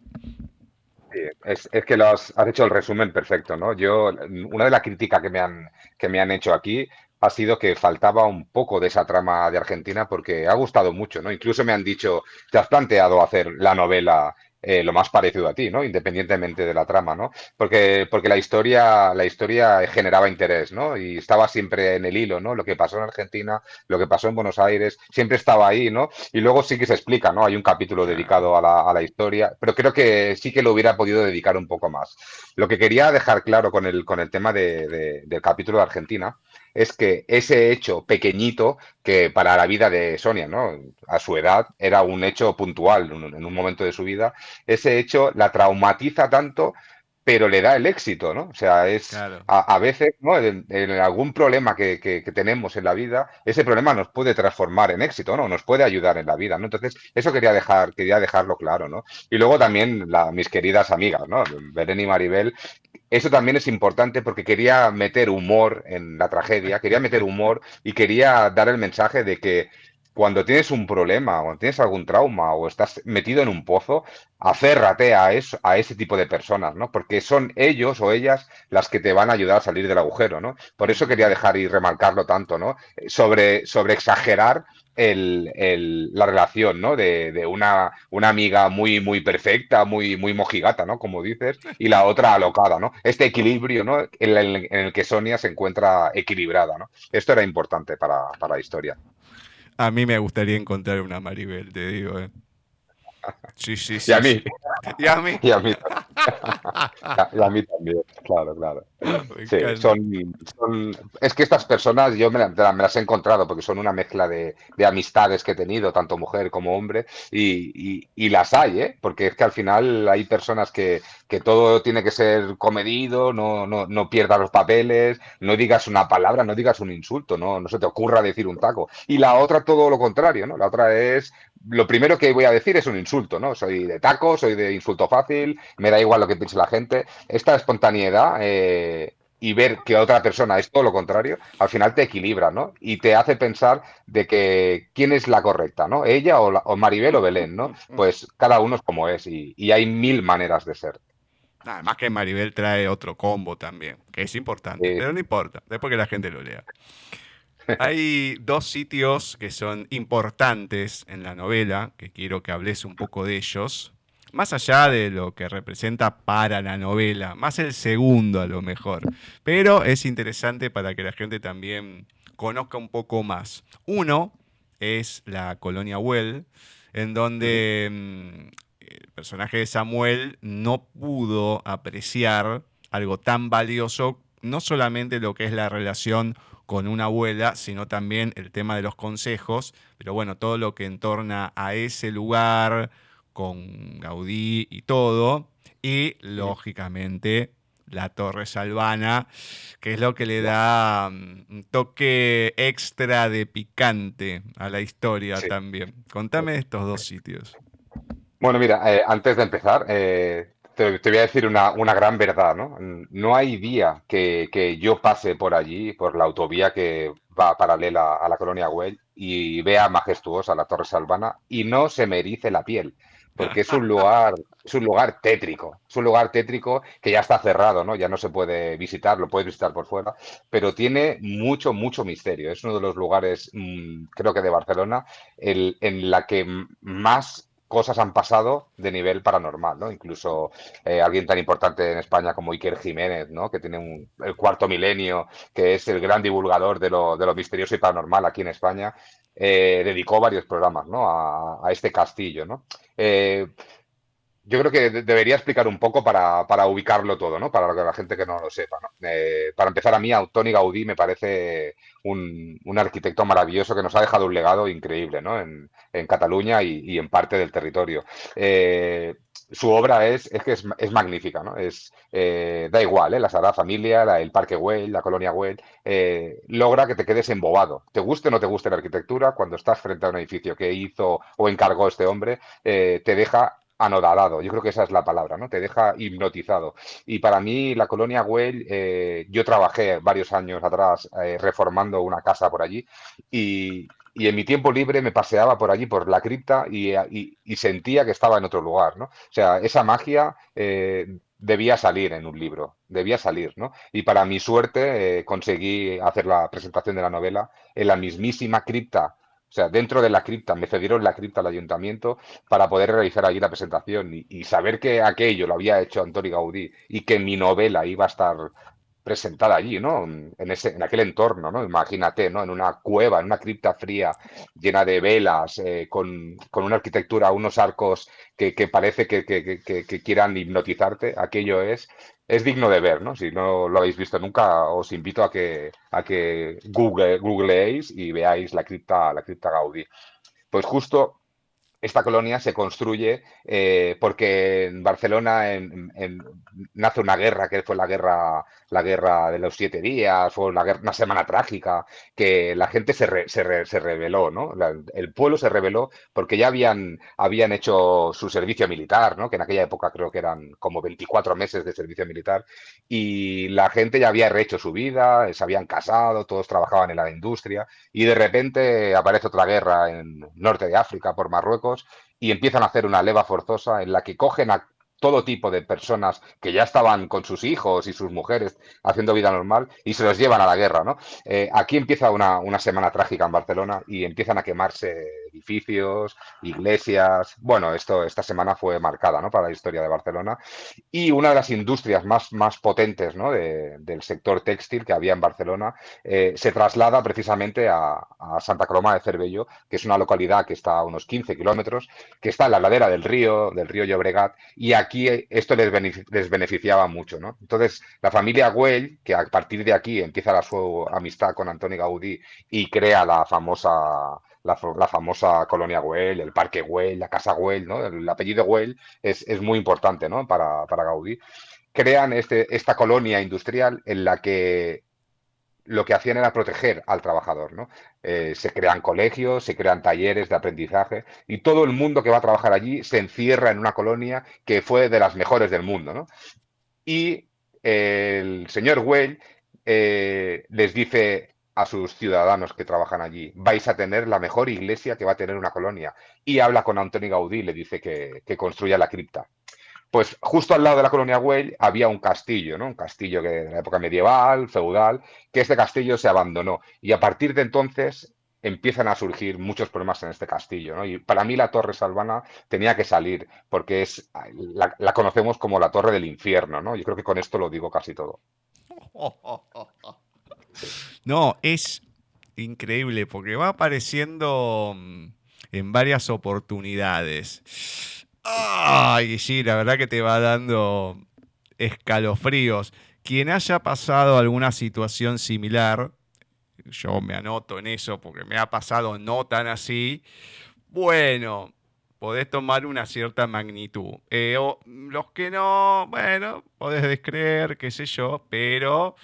es, que lo has, hecho el resumen perfecto, ¿no? Yo, una de las críticas que me han, que me han hecho aquí ha sido que faltaba un poco de esa trama de Argentina porque ha gustado mucho, ¿no? Incluso me han dicho, ¿te has planteado hacer la novela eh, lo más parecido a ti, ¿no? Independientemente de la trama, ¿no? Porque, porque la historia, la historia generaba interés, ¿no? Y estaba siempre en el hilo, ¿no? Lo que pasó en Argentina, lo que pasó en Buenos Aires, siempre estaba ahí, ¿no? Y luego sí que se explica, ¿no? Hay un capítulo dedicado a la, a la historia, pero creo que sí que lo hubiera podido dedicar un poco más. Lo que quería dejar claro con el, con el tema de, del capítulo de Argentina es que ese hecho pequeñito, que para la vida de Sonia, ¿no? A su edad era un hecho puntual en un momento de su vida, ese hecho la traumatiza tanto pero le da el éxito, ¿no? O sea, es a, veces, ¿no? En, algún problema que, que, tenemos en la vida, ese problema nos puede transformar en éxito, ¿no? Nos puede ayudar en la vida, ¿no? Entonces, eso quería dejar, quería dejarlo claro, ¿no? Y luego también la, mis queridas amigas, ¿no? Belén y Maribel, eso también es importante porque quería meter humor en la tragedia, quería meter humor y quería dar el mensaje de que cuando tienes un problema, cuando tienes algún trauma o estás metido en un pozo, aférrate a, eso, a ese tipo de personas, ¿no? Porque son ellos o ellas las que te van a ayudar a salir del agujero, ¿no? Por eso quería dejar y remarcarlo tanto, ¿no? Sobre, sobre exagerar el, la relación, ¿no? De, una, una, amiga muy, muy perfecta, muy, muy mojigata, ¿no? Como dices, y la otra alocada, ¿no? Este equilibrio, ¿no? En, el que Sonia se encuentra equilibrada, ¿no? Esto era importante para, para la historia. A mí me gustaría encontrar una Maribel, te digo. ¿eh? Sí, sí, sí. Y a mí. Y a mí. Y a mí, y a mí también, claro, claro. Sí, son, es que estas personas yo me, las he encontrado porque son una mezcla de, amistades que he tenido, tanto mujer como hombre, y, las hay, ¿eh? porque es que al final hay personas que, todo tiene que ser comedido, no, no, no pierdas los papeles, no digas una palabra, no digas un insulto, no, no se te ocurra decir un taco. Y la otra todo lo contrario, ¿no? La otra es lo primero que voy a decir es un insulto, ¿no? Soy de taco, soy de insulto fácil, me da igual lo que piense la gente. Esta espontaneidad eh, y ver que otra persona es todo lo contrario, al final te equilibra, ¿no? Y te hace pensar de que quién es la correcta, ¿no? Ella o, Maribel o Belén, ¿no? Pues cada uno es como es y, hay mil maneras de ser. Además que Maribel trae otro combo también, que es importante, pero no importa, después que la gente lo lea. Hay dos sitios que son importantes en la novela, que quiero que hables un poco de ellos, más allá de lo que representa para la novela, más el segundo a lo mejor, pero es interesante para que la gente también conozca un poco más. Uno es la colonia Well, en donde mm, el personaje de Samuel no pudo apreciar algo tan valioso, no solamente lo que es la relación con una abuela, sino también el tema de los consejos, pero bueno, todo lo que entorna a ese lugar con Gaudí y todo, y lógicamente la Torre Salvana, que es lo que le da mm, un toque extra de picante a la historia también. Contame estos dos sitios. Bueno, mira, eh, antes de empezar, eh, te, voy a decir una, gran verdad, ¿no? No hay día que, yo pase por allí, por la autovía que va paralela a la colonia Güell y vea majestuosa la Torre Salvana y no se me erice la piel, porque es un lugar, es un lugar tétrico, es un lugar tétrico que ya está cerrado, ¿no? Ya no se puede visitar, lo puedes visitar por fuera, pero tiene mucho, mucho misterio. Es uno de los lugares, mm, creo que de Barcelona, en la que más cosas han pasado de nivel paranormal, ¿no? Incluso eh, alguien tan importante en España como Iker Jiménez, ¿no? Que tiene un, el cuarto milenio, que es el gran divulgador de lo, de misterioso y paranormal aquí en España, eh, dedicó varios programas, ¿no? A, a este castillo, ¿no? Eh, yo creo que debería explicar un poco para, para, ubicarlo todo, ¿no? Para la gente que no lo sepa, ¿no? Eh, para empezar, a mí, Tony Gaudí me parece un, un, arquitecto maravilloso que nos ha dejado un legado increíble, ¿no? En, en Cataluña y, y, en parte del territorio. Eh, su obra es, es que es, es magnífica, ¿no? Es, eh, da igual, ¿eh? la Sagrada Familia, la, el Parque Güell, la Colonia Güell, logra que te quedes embobado. Te guste o no te guste la arquitectura, cuando estás frente a un edificio que hizo o encargó este hombre, te deja anodalado, yo creo que esa es la palabra, ¿no? Te deja hipnotizado. Y para mí, la colonia Güell, eh, yo trabajé varios años atrás eh, reformando una casa por allí y, en mi tiempo libre me paseaba por allí, por la cripta y, sentía que estaba en otro lugar, ¿no? O sea, esa magia, eh, debía salir en un libro, debía salir, ¿no? Y para mi suerte conseguí hacer la presentación de la novela en la mismísima cripta, o sea, dentro de la cripta, me cedieron la cripta al ayuntamiento para poder realizar allí la presentación y, y saber que aquello lo había hecho Antonio Gaudí y que mi novela iba a estar presentada allí, ¿no? En, ese, en aquel entorno, ¿no? Imagínate, ¿no? En una cueva, en una cripta fría, llena de velas, eh, con, con, una arquitectura, unos arcos que, que parece que, que, quieran hipnotizarte, aquello es, es digno de ver, ¿no? Si no lo habéis visto nunca, os invito a que, a que google, googleéis y veáis la cripta, la cripta Gaudí. Pues justo esta colonia se construye eh, porque en Barcelona nace una guerra, que fue la guerra, la guerra de los siete días, fue una, una semana trágica, que la gente se, se, se rebeló, ¿no? el pueblo se rebeló porque ya habían, habían hecho su servicio militar, ¿no? Que en aquella época creo que eran como 24 meses de servicio militar, y la gente ya había rehecho su vida, se habían casado, todos trabajaban en la industria, y de repente aparece otra guerra en norte de África, por Marruecos, y empiezan a hacer una leva forzosa en la que cogen a todo tipo de personas que ya estaban con sus hijos y sus mujeres haciendo vida normal y se los llevan a la guerra, ¿no? Eh, aquí empieza una, una, semana trágica en Barcelona y empiezan a quemarse edificios, iglesias. Bueno, esto esta semana fue marcada, ¿no? Para la historia de Barcelona y una de las industrias más, más potentes, ¿no? De, del sector textil que había en Barcelona eh, se traslada precisamente a, Santa Coloma de Cervello, que es una localidad que está a unos 15 kilómetros, que está en la ladera del río, del río Llobregat y aquí aquí esto les, beneficiaba mucho, ¿no? Entonces, la familia Güell, que a partir de aquí empieza la, su amistad con Antoni Gaudí y crea la famosa, la, famosa colonia Güell, el parque Güell, la casa Güell, ¿no? El, apellido Güell es, es, muy importante, ¿no? Para, para Gaudí. Crean este, esta colonia industrial en la que lo que hacían era proteger al trabajador. ¿no? Eh, se crean colegios, se crean talleres de aprendizaje y todo el mundo que va a trabajar allí se encierra en una colonia que fue de las mejores del mundo. ¿no? Y el señor Well eh, les dice a sus ciudadanos que trabajan allí, vais a tener la mejor iglesia que va a tener una colonia. Y habla con Antonio Gaudí le dice que, que construya la cripta. Pues justo al lado de la colonia Güell había un castillo, ¿no? Un castillo que de la época medieval, feudal, que este castillo se abandonó. Y a partir de entonces empiezan a surgir muchos problemas en este castillo, ¿no? Y para mí la Torre Salvana tenía que salir, porque es la, la conocemos como la Torre del Infierno, ¿no? Yo creo que con esto lo digo casi todo. No, es increíble, porque va apareciendo mm, en varias oportunidades. Ay, sí, la verdad que te va dando escalofríos. Quien haya pasado alguna situación similar, yo me anoto en eso porque me ha pasado no tan así, bueno, podés tomar una cierta magnitud. Eh, los que no, bueno, podés descreer, qué sé yo, pero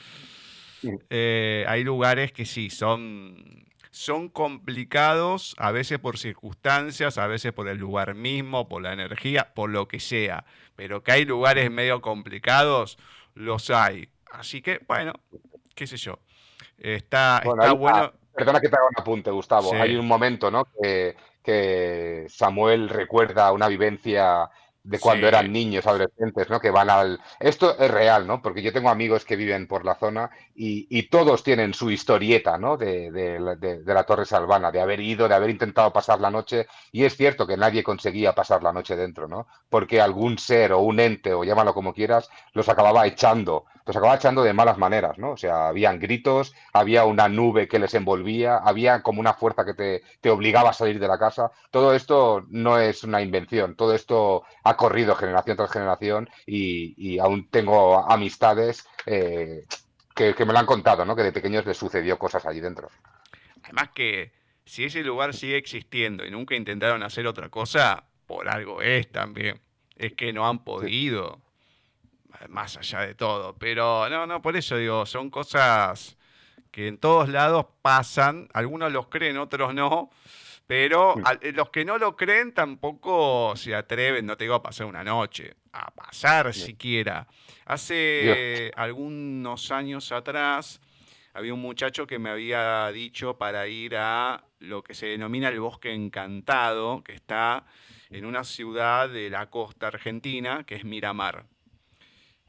eh, hay lugares que sí, son son complicados, a veces por circunstancias, a veces por el lugar mismo, por la energía, por lo que sea. Pero que hay lugares medio complicados, los hay. Así que, bueno, qué sé yo. Está bueno. perdona que te haga un apunte, Gustavo. Hay un momento, ¿no? Que, que Samuel recuerda una vivencia de cuando eran niños, adolescentes, ¿no? Que van al... Esto es real, ¿no? Porque yo tengo amigos que viven por la zona y, y todos tienen su historieta, ¿no? De, de, de, la Torre Salvana, de haber ido, de haber intentado pasar la noche. Y es cierto que nadie conseguía pasar la noche dentro, ¿no? Porque algún ser o un ente, o llámalo como quieras, los acababa echando, los acababa echando de malas maneras, ¿no? O sea, habían gritos, había una nube que les envolvía, había como una fuerza que te, te obligaba a salir de la casa. Todo esto no es una invención, todo esto ha corrido generación tras generación y, aún tengo amistades eh, que, me lo han contado, ¿no? Que de pequeños les sucedió cosas allí dentro. Además que si ese lugar sigue existiendo y nunca intentaron hacer otra cosa, por algo es también. Es que no han podido, más allá de todo. Pero no, no, por eso digo, son cosas que en todos lados pasan, algunos los creen, otros no, pero eh, los que no lo creen tampoco se atreven, no te digo a pasar una noche, a pasar siquiera. Hace algunos años atrás había un muchacho que me había dicho para ir a lo que se denomina el bosque encantado, que está en una ciudad de la costa argentina, que es Miramar.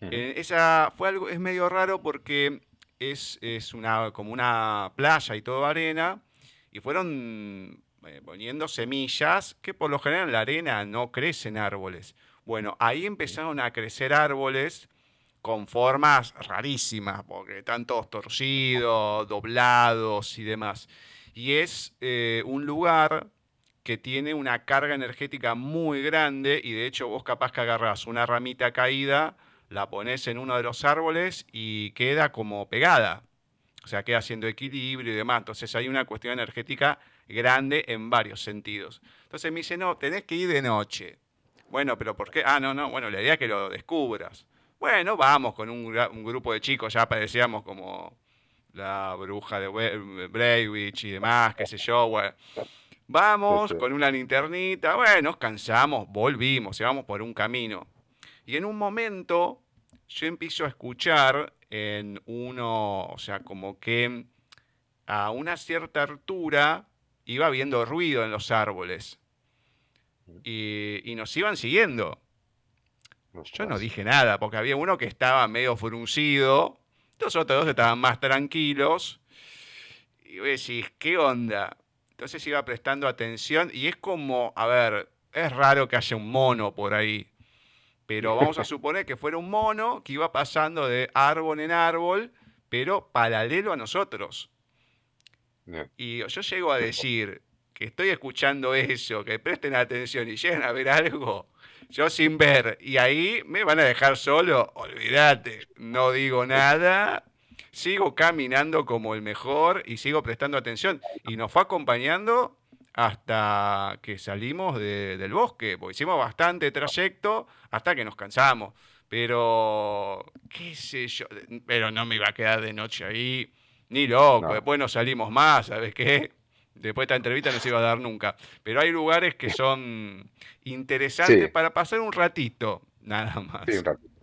Eh, esa fue algo, es medio raro porque es, es una, como una playa y todo arena, y fueron eh, poniendo semillas que por lo general en la arena no crecen árboles. Bueno, ahí empezaron a crecer árboles con formas rarísimas, porque están todos torcidos, doblados y demás. Y es eh, un lugar que tiene una carga energética muy grande y de hecho vos capaz que agarrás una ramita caída, la pones en uno de los árboles y queda como pegada. O sea, queda haciendo equilibrio y demás. Entonces hay una cuestión energética grande en varios sentidos. Entonces me dice, no, tenés que ir de noche. Bueno, pero ¿por qué? Ah, no, no, bueno, la idea es que lo descubras. Bueno, vamos con un, grupo de chicos, ya parecíamos como la bruja de Breivich y demás, qué sé yo, Vamos con una linternita, bueno, nos cansamos, volvimos, vamos por un camino. Y en un momento yo empiezo a escuchar en uno, o sea, como que a una cierta altura iba habiendo ruido en los árboles. Y, nos iban siguiendo. Yo no dije nada, porque había uno que estaba medio fruncido, los otros dos estaban más tranquilos. Y vos decís, ¿qué onda? Entonces iba prestando atención y es como, a ver, es raro que haya un mono por ahí, pero vamos a suponer que fuera un mono que iba pasando de árbol en árbol, pero paralelo a nosotros. Y yo llego a decir que estoy escuchando eso, que presten atención y lleguen a ver algo, yo sin ver, y ahí me van a dejar solo, olvídate, no digo nada, sigo caminando como el mejor y sigo prestando atención. Y nos fue acompañando hasta que salimos del bosque, porque hicimos bastante trayecto hasta que nos cansamos. Pero, qué sé yo, pero no me iba a quedar de noche ahí ni loco, después no salimos más, ¿sabes qué? Después de esta entrevista no se iba a dar nunca. Pero hay lugares que son interesantes para pasar un ratito, nada más. Sí, un ratito.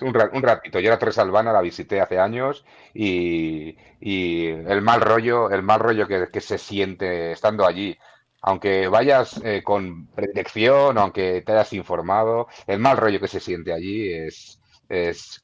Un, ratito. Yo era Torres Albana, la visité hace años y, el mal rollo, el mal rollo que, se siente estando allí, aunque vayas eh, con protección, aunque te hayas informado, el mal rollo que se siente allí es,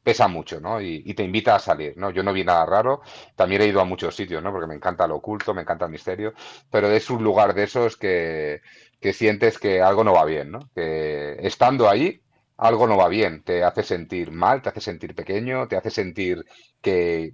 pesa mucho, ¿no? Y, te invita a salir, ¿no? Yo no vi nada raro, también he ido a muchos sitios, ¿no? Porque me encanta lo oculto, me encanta el misterio, pero es un lugar de esos que, que sientes que algo no va bien, ¿no? Que estando ahí, algo no va bien, te hace sentir mal, te hace sentir pequeño, te hace sentir que,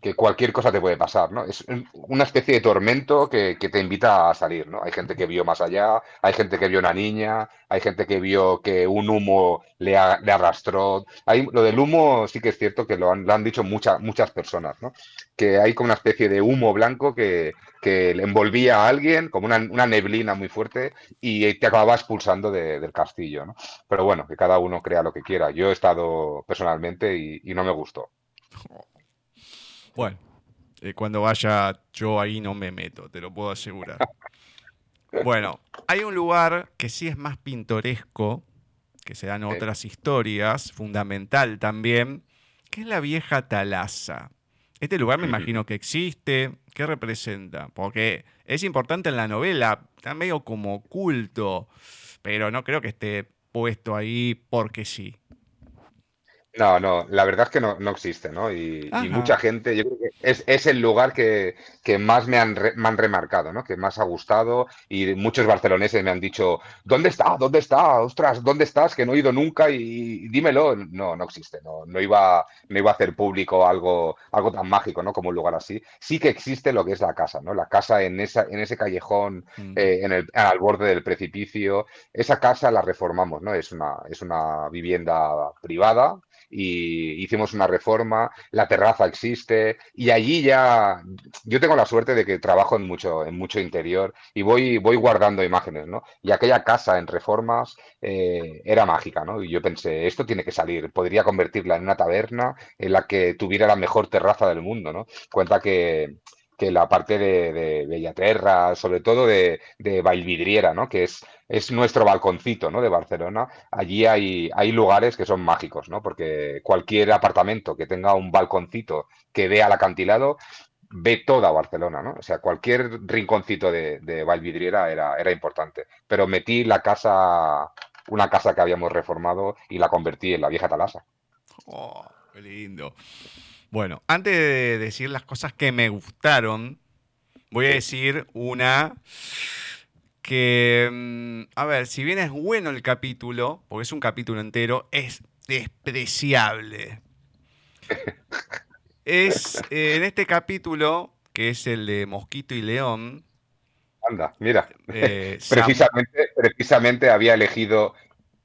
que cualquier cosa te puede pasar, ¿no? Es una especie de tormento que, te invita a salir, ¿no? Hay gente que vio más allá, hay gente que vio una niña, hay gente que vio que un humo le, arrastró. Hay, lo del humo sí que es cierto que lo han, dicho muchas muchas personas, ¿no? Que hay como una especie de humo blanco que, que envolvía a alguien, como una, neblina muy fuerte, y te acababa expulsando del castillo, ¿no? Pero bueno, que cada uno crea lo que quiera. Yo he estado personalmente y, y no me gustó. Bueno, eh, cuando vaya yo ahí no me meto, te lo puedo asegurar. Bueno, hay un lugar que sí es más pintoresco, que se dan otras historias, fundamental también, que es la vieja Talaza. Este lugar me imagino que existe. ¿Qué representa? Porque es importante en la novela, está medio como oculto, pero no creo que esté puesto ahí porque sí. No, no, la verdad es que no, no existe, ¿no? Y, mucha gente, yo creo que es, es el lugar que, que más me han, me han, remarcado, ¿no? Que más ha gustado y muchos barceloneses me han dicho, ¿dónde está? ¿Dónde está? Ostras, ¿dónde estás? Que no he ido nunca y, dímelo. No, no existe, no, no, iba, no iba a hacer público algo, algo tan mágico, ¿no? Como un lugar así. Sí que existe lo que es la casa, ¿no? La casa en, esa, en ese callejón, mm. eh, en el, al borde del precipicio. Esa casa la reformamos, ¿no? Es una, es una vivienda privada y hicimos una reforma, la terraza existe y allí ya yo tengo la suerte de que trabajo en mucho, en mucho interior y voy, voy guardando imágenes, ¿no? Y aquella casa en reformas eh, era mágica, ¿no? Y yo pensé, esto tiene que salir, podría convertirla en una taberna en la que tuviera la mejor terraza del mundo, ¿no? Cuenta que que la parte de, de Bellaterra, sobre todo de, de Valvidriera, ¿no? que es, es nuestro balconcito ¿no? de Barcelona. Allí hay, hay lugares que son mágicos, ¿no? porque cualquier apartamento que tenga un balconcito que dé al acantilado ve toda Barcelona, ¿no? O sea, cualquier rinconcito de, de Valvidriera era, era importante. Pero metí la casa, una casa que habíamos reformado y la convertí en la vieja Talasa. Oh, qué lindo. Bueno, antes de decir las cosas que me gustaron, voy a decir una que, mm, a ver, si bien es bueno el capítulo, porque es un capítulo entero, es despreciable. Es eh, en este capítulo, que es el de Mosquito y León. Anda, mira. Eh, precisamente, precisamente había elegido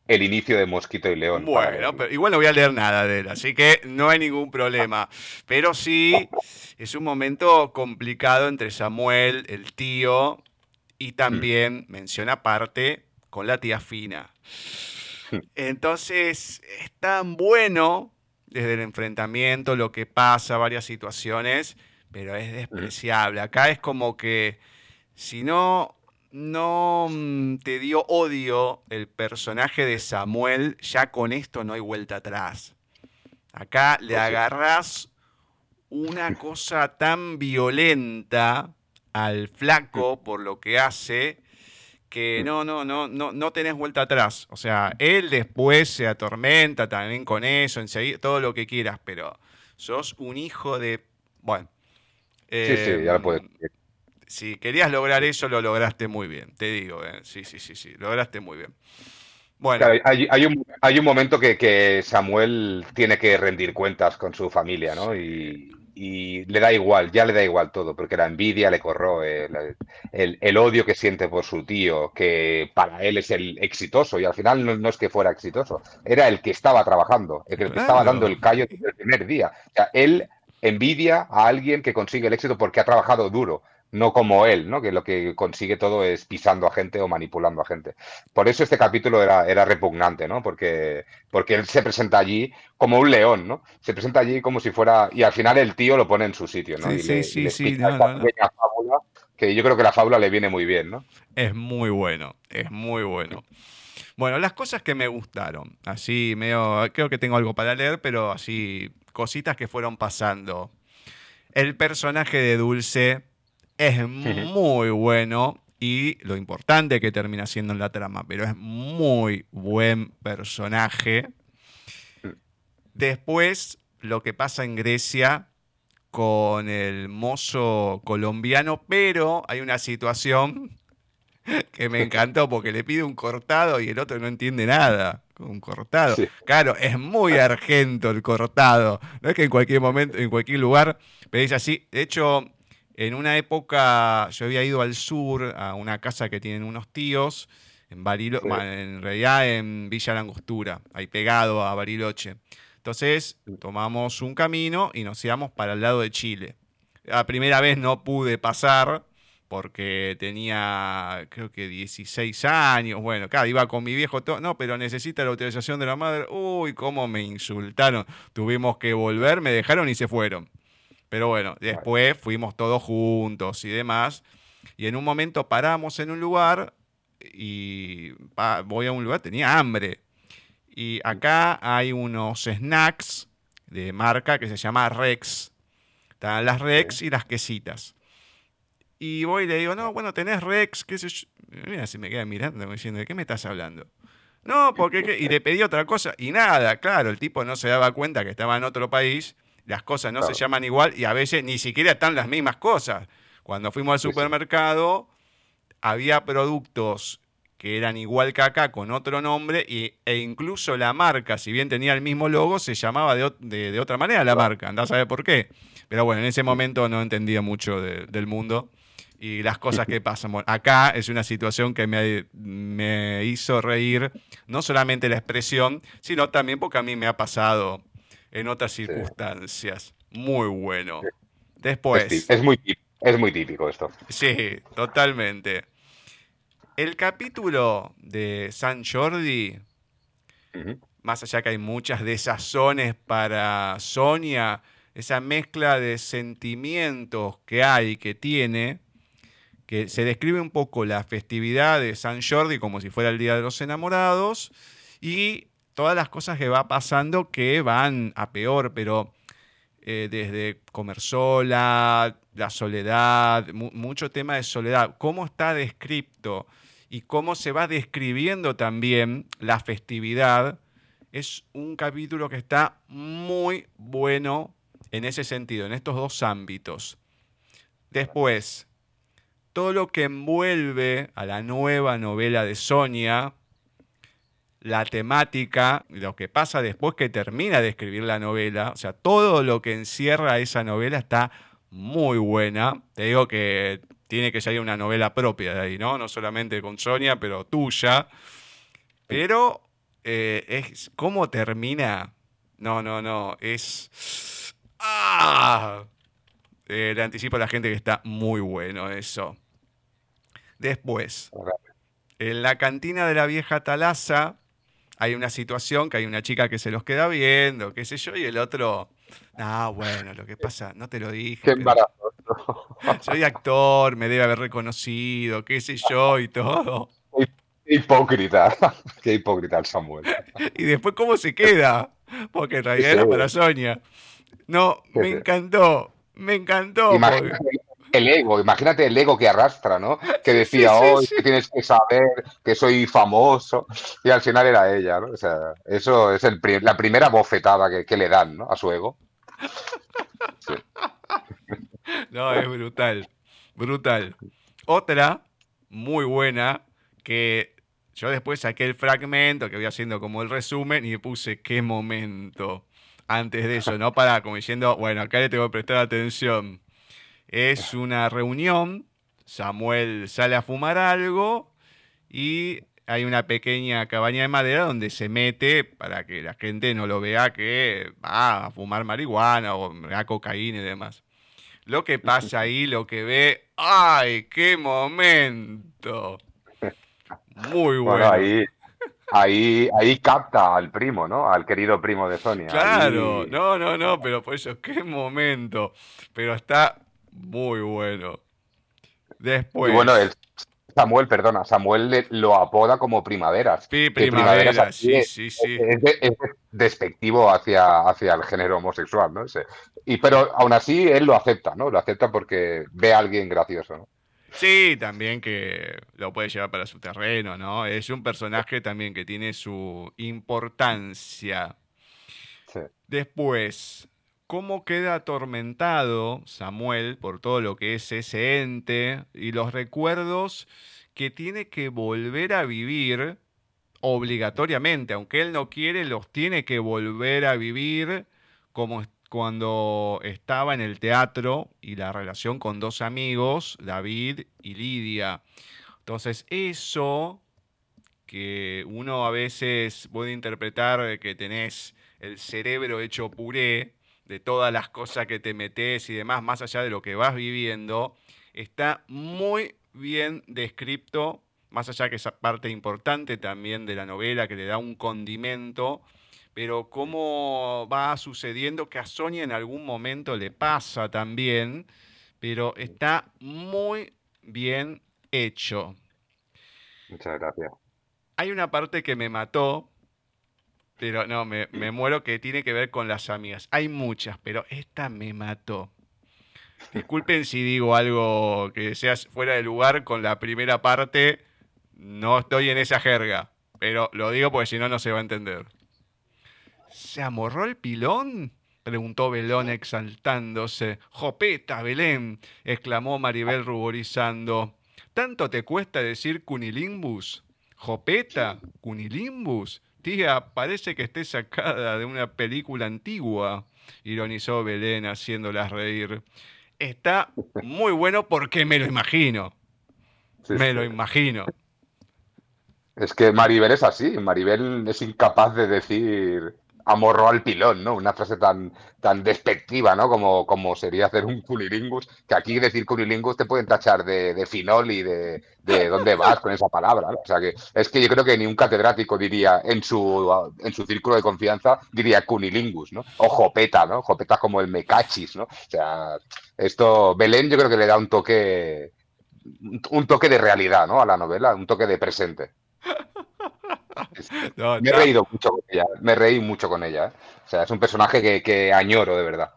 el inicio de Mosquito y León. Bueno, pero igual no voy a leer nada de él, así que no hay ningún problema. Pero sí, es un momento complicado entre Samuel, el tío, y también menciona aparte con la tía Fina. Entonces, es tan bueno desde el enfrentamiento, lo que pasa, varias situaciones, pero es despreciable. Acá es como que si no, no mm, te dio odio el personaje de Samuel, ya con esto no hay vuelta atrás. Acá le agarrás una cosa tan violenta al flaco por lo que hace que no, no, no, no, no tenés vuelta atrás. O sea, él después se atormenta también con eso, enseguida, todo lo que quieras, pero sos un hijo de. Bueno. sí, sí, ya lo puedes Si querías lograr eso, lo lograste muy bien, te digo. Eh. Sí, sí, sí, sí, lograste muy bien. Bueno. hay, hay, un, hay un momento que, que, Samuel tiene que rendir cuentas con su familia, ¿no? Y, y le da igual, ya le da igual todo, porque la envidia le corró, el, el, odio que siente por su tío, que para él es el exitoso, y al final no, es que fuera exitoso, era el que estaba trabajando, el que, estaba dando el callo desde el primer día. O sea, él envidia a alguien que consigue el éxito porque ha trabajado duro, no como él, ¿no? Que lo que consigue todo es pisando a gente o manipulando a gente. Por eso este capítulo era, era repugnante, ¿no? Porque, porque él se presenta allí como un león, ¿no? Se presenta allí como si fuera. Y al final el tío lo pone en su sitio, ¿no? Sí, sí, sí, que yo creo que la fábula le viene muy bien, ¿no? Es muy bueno, es muy bueno. Bueno, las cosas que me gustaron, así medio, creo que tengo algo para leer, pero así, cositas que fueron pasando. El personaje de Dulce, es muy bueno y lo importante que termina siendo en la trama, pero es muy buen personaje. Después, lo que pasa en Grecia con el mozo colombiano, pero hay una situación que me encantó porque le pide un cortado y el otro no entiende nada. Un cortado. Claro, es muy argento el cortado. No es que en cualquier momento, en cualquier lugar pedís así. De hecho, en una época yo había ido al sur a una casa que tienen unos tíos, en, Bariloche, en realidad en Villa Langostura, ahí pegado a Bariloche. Entonces tomamos un camino y nos íbamos para el lado de Chile. La primera vez no pude pasar porque tenía creo que 16 años. Bueno, claro, iba con mi viejo, no, pero necesita la autorización de la madre. Uy, cómo me insultaron. Tuvimos que volver, me dejaron y se fueron. Pero bueno, después fuimos todos juntos y demás. Y en un momento paramos en un lugar y voy a un lugar, tenía hambre. Y acá hay unos snacks de marca que se llama Rex. Están las Rex y las quesitas. Y voy y le digo, no, bueno, tenés Rex, qué sé yo. Mira, si me queda mirando, diciendo, ¿de qué me estás hablando? No, porque... Y le pedí otra cosa. Y nada, claro, el tipo no se daba cuenta que estaba en otro país las cosas no se llaman igual y a veces ni siquiera están las mismas cosas. Cuando fuimos al supermercado, había productos que eran igual que acá con otro nombre y, e incluso la marca, si bien tenía el mismo logo, se llamaba de, otra manera la marca. Andás a saber por qué. Pero bueno, en ese momento no entendía mucho del mundo y las cosas que pasan. acá es una situación que me, me hizo reír, no solamente la expresión, sino también porque a mí me ha pasado en otras circunstancias. Muy bueno. Después. Es, muy, es muy típico esto. Sí, totalmente. El capítulo de San Jordi, más allá que hay muchas desazones para Sonia, esa mezcla de sentimientos que hay, que tiene, que se describe un poco la festividad de San Jordi como si fuera el Día de los Enamorados y todas las cosas que va pasando que van a peor, pero eh, desde comer sola, la soledad, mucho tema de soledad, cómo está descrito y cómo se va describiendo también la festividad es un capítulo que está muy bueno en ese sentido, en estos dos ámbitos. Después, todo lo que envuelve a la nueva novela de Sonia, la temática, lo que pasa después que termina de escribir la novela, o sea, todo lo que encierra esa novela está muy buena. Te digo que tiene que salir una novela propia de ahí, ¿no? No solamente con Sonia, pero tuya. Pero eh, es cómo termina. No, no, no. Es. ¡Ah! Eh, le anticipo a la gente que está muy bueno eso. Después, en la cantina de la vieja Talaza hay una situación que hay una chica que se los queda viendo, qué sé yo, y el otro, ah, bueno, lo que pasa, no te lo dije. Qué embarazoso. Soy actor, me debe haber reconocido, qué sé yo, y todo. Qué hipócrita, qué hipócrita el Samuel. Y después, ¿cómo se queda? Porque en realidad era para Sonia. No, me encantó, me encantó. Imagínate el ego, imagínate el ego que arrastra, ¿no? Que decía, Sí, sí, hoy sí. tienes que saber que soy famoso. Y al final era ella, ¿no? O sea, eso es el pri- la primera bofetada que, que le dan, ¿no? A su ego. No, es brutal, brutal. Otra muy buena que yo después saqué el fragmento que voy haciendo como el resumen y puse qué momento antes de eso, ¿no? Para como diciendo, bueno, acá le tengo que prestar atención. Es una reunión, Samuel sale a fumar algo y hay una pequeña cabaña de madera donde se mete para que la gente no lo vea que va a fumar marihuana o a cocaína y demás. Lo que pasa ahí, lo que ve, ¡ay, qué momento! Muy bueno. Bueno, ahí, ahí, ahí capta al primo, ¿no? Al querido primo de Sonia. Claro, Ahí- no, no, no, pero por eso, qué momento. Pero está muy bueno. Después, Y bueno, el Samuel, perdona, Samuel le- lo apoda como primaveras. Sí, primaveras sí, sí, sí. Es, de- es despectivo hacia, hacia el género homosexual, ¿no? Y, pero aún así él lo acepta, ¿no? Lo acepta porque ve a alguien gracioso, ¿no? Sí, también que lo puede llevar para su terreno, ¿no? Es un personaje también que tiene su importancia. Sí. Después, ¿cómo queda atormentado Samuel por todo lo que es ese ente y los recuerdos que tiene que volver a vivir obligatoriamente? Aunque él no quiere, los tiene que volver a vivir como cuando estaba en el teatro y la relación con dos amigos, David y Lidia. Entonces, eso que uno a veces puede interpretar que tenés el cerebro hecho puré de todas las cosas que te metes y demás, más allá de lo que vas viviendo, está muy bien descrito, más allá que esa parte importante también de la novela que le da un condimento, pero cómo va sucediendo que a Sonia en algún momento le pasa también, pero está muy bien hecho. Muchas gracias. Hay una parte que me mató, pero no, me, me muero que tiene que ver con las amigas. Hay muchas, pero esta me mató. Disculpen si digo algo que sea fuera de lugar con la primera parte. No estoy en esa jerga, pero lo digo porque si no, no se va a entender. ¿Se amorró el pilón? Preguntó Belón exaltándose. ¡Jopeta, Belén! exclamó Maribel ruborizando. ¿Tanto te cuesta decir cunilimbus? ¿Jopeta? ¿Cunilimbus? Tía, parece que esté sacada de una película antigua, ironizó Belén haciéndolas reír. Está muy bueno porque me lo imagino. Sí, Me sí. lo imagino. Es que Maribel es así, Maribel es incapaz de decir amorró al pilón, ¿no? Una frase tan, tan despectiva, ¿no? Como, como sería hacer un cunilingus, que aquí decir cunilingus te pueden tachar de, de finol y de, de dónde vas con esa palabra, ¿no? O sea que es que yo creo que ni un catedrático diría en su, en su círculo de confianza, diría cunilingus, ¿no? O jopeta, ¿no? Jopeta como el mecachis, ¿no? O sea, esto, Belén yo creo que le da un toque, un toque de realidad, ¿no? A la novela, un toque de presente. No, Me he reído mucho con ella, me reí mucho con ella. ¿eh? O sea, es un personaje que, que añoro de verdad.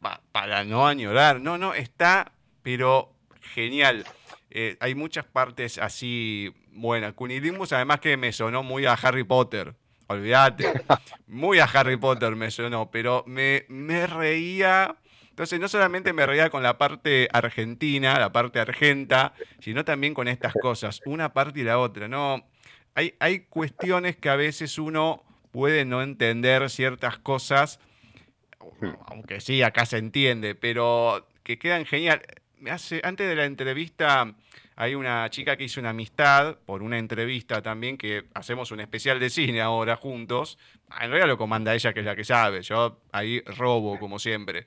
pa- para no añorar. No, no, está, pero genial. Eh, hay muchas partes así buenas. Cunilimbus, además que me sonó muy a Harry Potter. olvídate. Muy a Harry Potter me sonó, pero me, me reía. Entonces, no solamente me reía con la parte argentina, la parte argenta, sino también con estas cosas, una parte y la otra. No, hay, hay cuestiones que a veces uno puede no entender ciertas cosas, aunque sí, acá se entiende, pero que quedan genial. Hace, antes de la entrevista hay una chica que hizo una amistad por una entrevista también, que hacemos un especial de cine ahora juntos. En realidad lo comanda ella, que es la que sabe. Yo ahí robo, como siempre.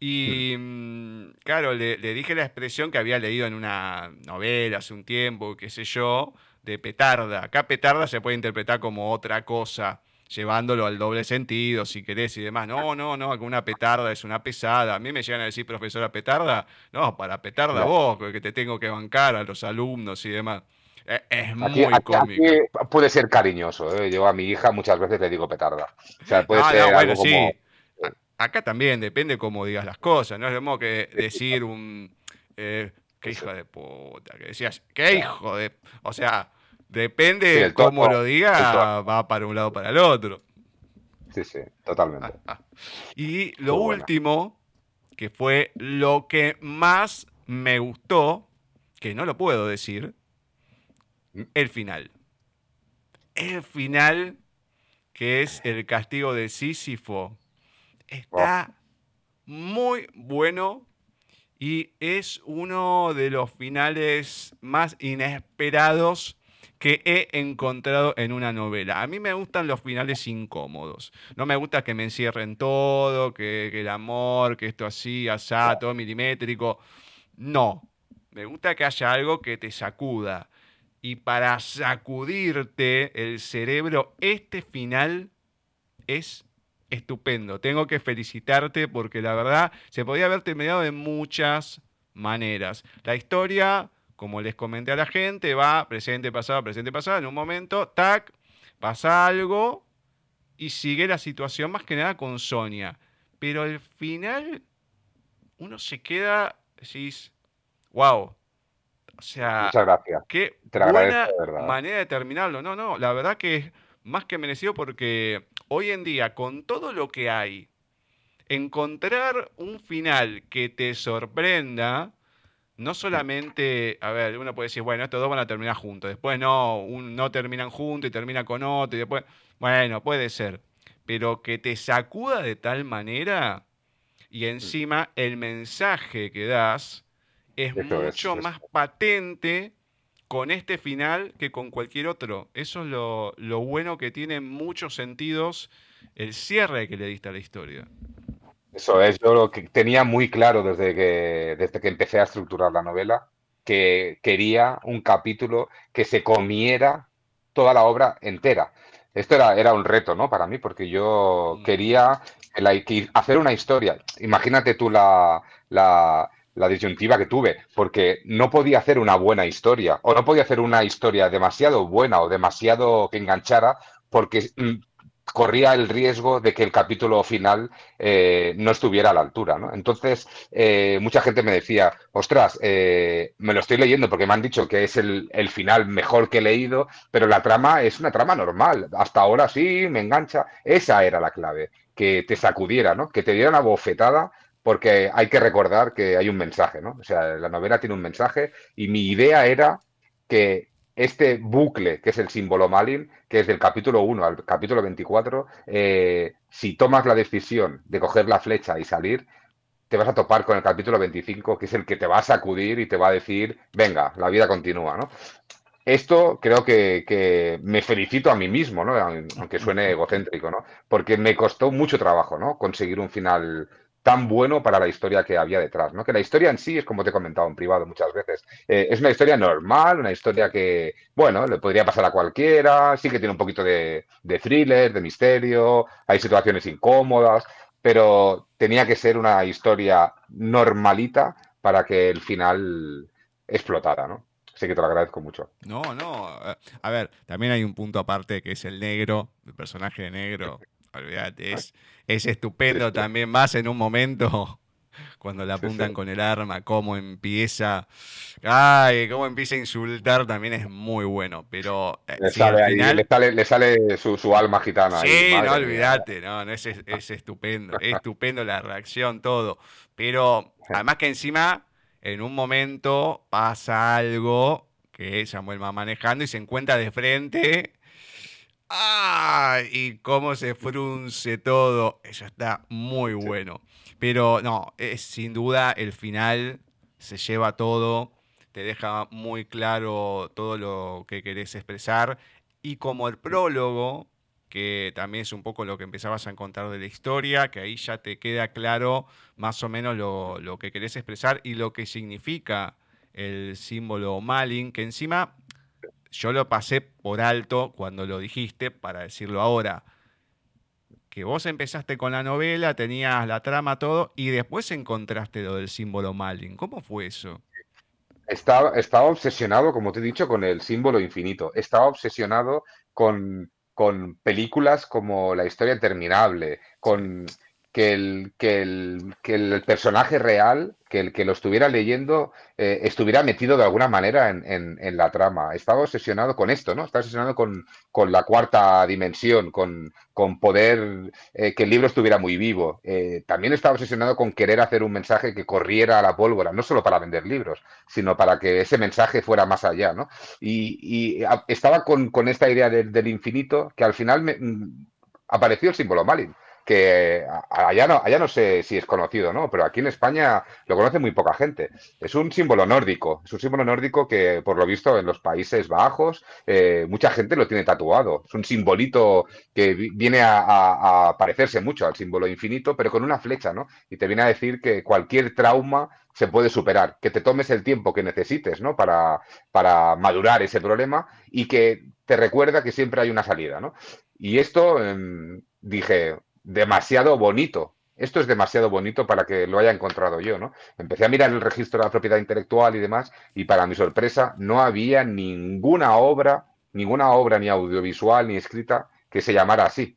Y mm, claro, le, dije la expresión que había leído en una novela hace un tiempo, qué sé yo, de petarda. Acá petarda se puede interpretar como otra cosa llevándolo al doble sentido, si querés y demás. No, no, no, una petarda es una pesada. A mí me llegan a decir, profesora petarda, no, para petarda vos, que te tengo que bancar a los alumnos y demás. E, es, muy cómico. puede ser cariñoso. ¿eh? Yo a mi hija muchas veces le digo petarda. O sea, puede ser algo sí. Acá también depende cómo digas las cosas. No es lo mismo que decir un. Eh, qué hijo de puta. Que decías, qué hijo de. O sea, Depende de cómo lo diga, va para un lado o para el otro. Sí, sí, totalmente. Ah, ah. Y lo último, que fue lo que más me gustó, que no lo puedo decir, ¿Mm? el final. El final, que es el castigo de Sísifo, está muy bueno y es uno de los finales más inesperados que he encontrado en una novela. A mí me gustan los finales incómodos. No me gusta que me encierren todo, que, el amor, que esto así, asá, todo milimétrico. No. Me gusta que haya algo que te sacuda. Y para sacudirte el cerebro, este final es estupendo. Tengo que felicitarte porque la verdad se podía haber terminado de muchas maneras. La historia como les comenté a la gente, va presente, pasado, presente, pasado, en un momento, tac, pasa algo y sigue la situación más que nada con Sonia. Pero al final uno se queda, decís, wow. O sea, qué buena manera de terminarlo. No, no, la verdad que es más que merecido porque hoy en día, con todo lo que hay, encontrar un final que te sorprenda, no solamente, a ver, uno puede decir, bueno, estos dos van a terminar juntos, después no, no terminan juntos y termina con otro, y después, bueno, puede ser, pero que te sacuda de tal manera y encima el mensaje que das es mucho más patente con este final que con cualquier otro. Eso es lo, lo bueno que tiene en muchos sentidos el cierre que le diste a la historia. Eso es, yo lo que tenía muy claro desde que, desde que empecé a estructurar la novela, que quería un capítulo que se comiera toda la obra entera. Esto era, era un reto, ¿no? Para mí, porque yo mm. quería hacer una historia. Imagínate tú la, la, la disyuntiva que tuve, porque no podía hacer una buena historia, o no podía hacer una historia demasiado buena o demasiado que enganchara, porque mm, corría el riesgo de que el capítulo final eh, no estuviera a la altura. Entonces, eh, mucha gente me decía, ostras, eh, me lo estoy leyendo porque me han dicho que es el, el, final mejor que he leído, pero la trama es una trama normal. Hasta ahora sí, me engancha. Esa era la clave, que te sacudiera, ¿no? que te diera una bofetada. Porque hay que recordar que hay un mensaje, ¿no? O sea, la novela tiene un mensaje y mi idea era que este bucle, que es el símbolo Malin, que es del capítulo 1 al capítulo 24, eh, si tomas la decisión de coger la flecha y salir, te vas a topar con el capítulo 25, que es el que te va a sacudir y te va a decir, venga, la vida continúa, ¿no? Esto creo que, que me felicito a mí mismo, ¿no? Aunque suene egocéntrico, ¿no? Porque me costó mucho trabajo, ¿no? Conseguir un final tan bueno para la historia que había detrás, ¿no? Que la historia en sí es como te he comentado en privado muchas veces, eh, es una historia normal, una historia que, bueno, le podría pasar a cualquiera, sí que tiene un poquito de, thriller, de misterio, hay situaciones incómodas, pero tenía que ser una historia normalita para que el final explotara, ¿no? Así que te lo agradezco mucho. No, no. Eh, a ver, también hay un punto aparte que es el negro, el personaje de negro. Olvídate, es, es estupendo también, más en un momento cuando la apuntan con el arma, cómo empieza, ay, cómo empieza a insultar también es muy bueno, pero eh, le, sale, le, sale, su, alma gitana. Sí, no olvídate, no, es, es estupendo, es estupendo la reacción, todo, pero además que encima en un momento pasa algo que Samuel va manejando y se encuentra de frente. ¡Ay! Y cómo se frunce todo. Eso está muy bueno. Pero no, es sin duda el final se lleva todo, te deja muy claro todo lo que querés expresar. Y como el prólogo, que también es un poco lo que empezabas a contar de la historia, que ahí ya te queda claro más o menos lo, lo que querés expresar y lo que significa el símbolo Malin, que encima yo lo pasé por alto cuando lo dijiste, para decirlo ahora. Que vos empezaste con la novela, tenías la trama, todo, y después encontraste lo del símbolo Malin. ¿Cómo fue eso? Estaba, estaba obsesionado, como te he dicho, con el símbolo infinito. Estaba obsesionado con, con películas como La historia interminable, con que el, que el, que el personaje real, que el que lo estuviera leyendo, eh, estuviera metido de alguna manera en, en, la trama. Estaba obsesionado con esto, ¿no? Estaba obsesionado con, con la cuarta dimensión, con, con poder eh, que el libro estuviera muy vivo. Eh, también estaba obsesionado con querer hacer un mensaje que corriera a la pólvora, no solo para vender libros, sino para que ese mensaje fuera más allá, ¿no? Y, estaba con, con, esta idea del infinito que al final me, mm, apareció el símbolo Malin que allá no, allá no sé si es conocido, ¿no? Pero aquí en España lo conoce muy poca gente. Es un símbolo nórdico, es un símbolo nórdico que, por lo visto, en los Países Bajos, eh, mucha gente lo tiene tatuado. Es un simbolito que viene a, parecerse mucho al símbolo infinito, pero con una flecha, ¿no? Y te viene a decir que cualquier trauma se puede superar, que te tomes el tiempo que necesites, ¿no? Para, para madurar ese problema y que te recuerda que siempre hay una salida, ¿no? Y esto em, dije, demasiado bonito. Esto es demasiado bonito para que lo haya encontrado yo, ¿no? Empecé a mirar el registro de la propiedad intelectual y demás, y para mi sorpresa no había ninguna obra, ninguna obra ni audiovisual ni escrita que se llamara así.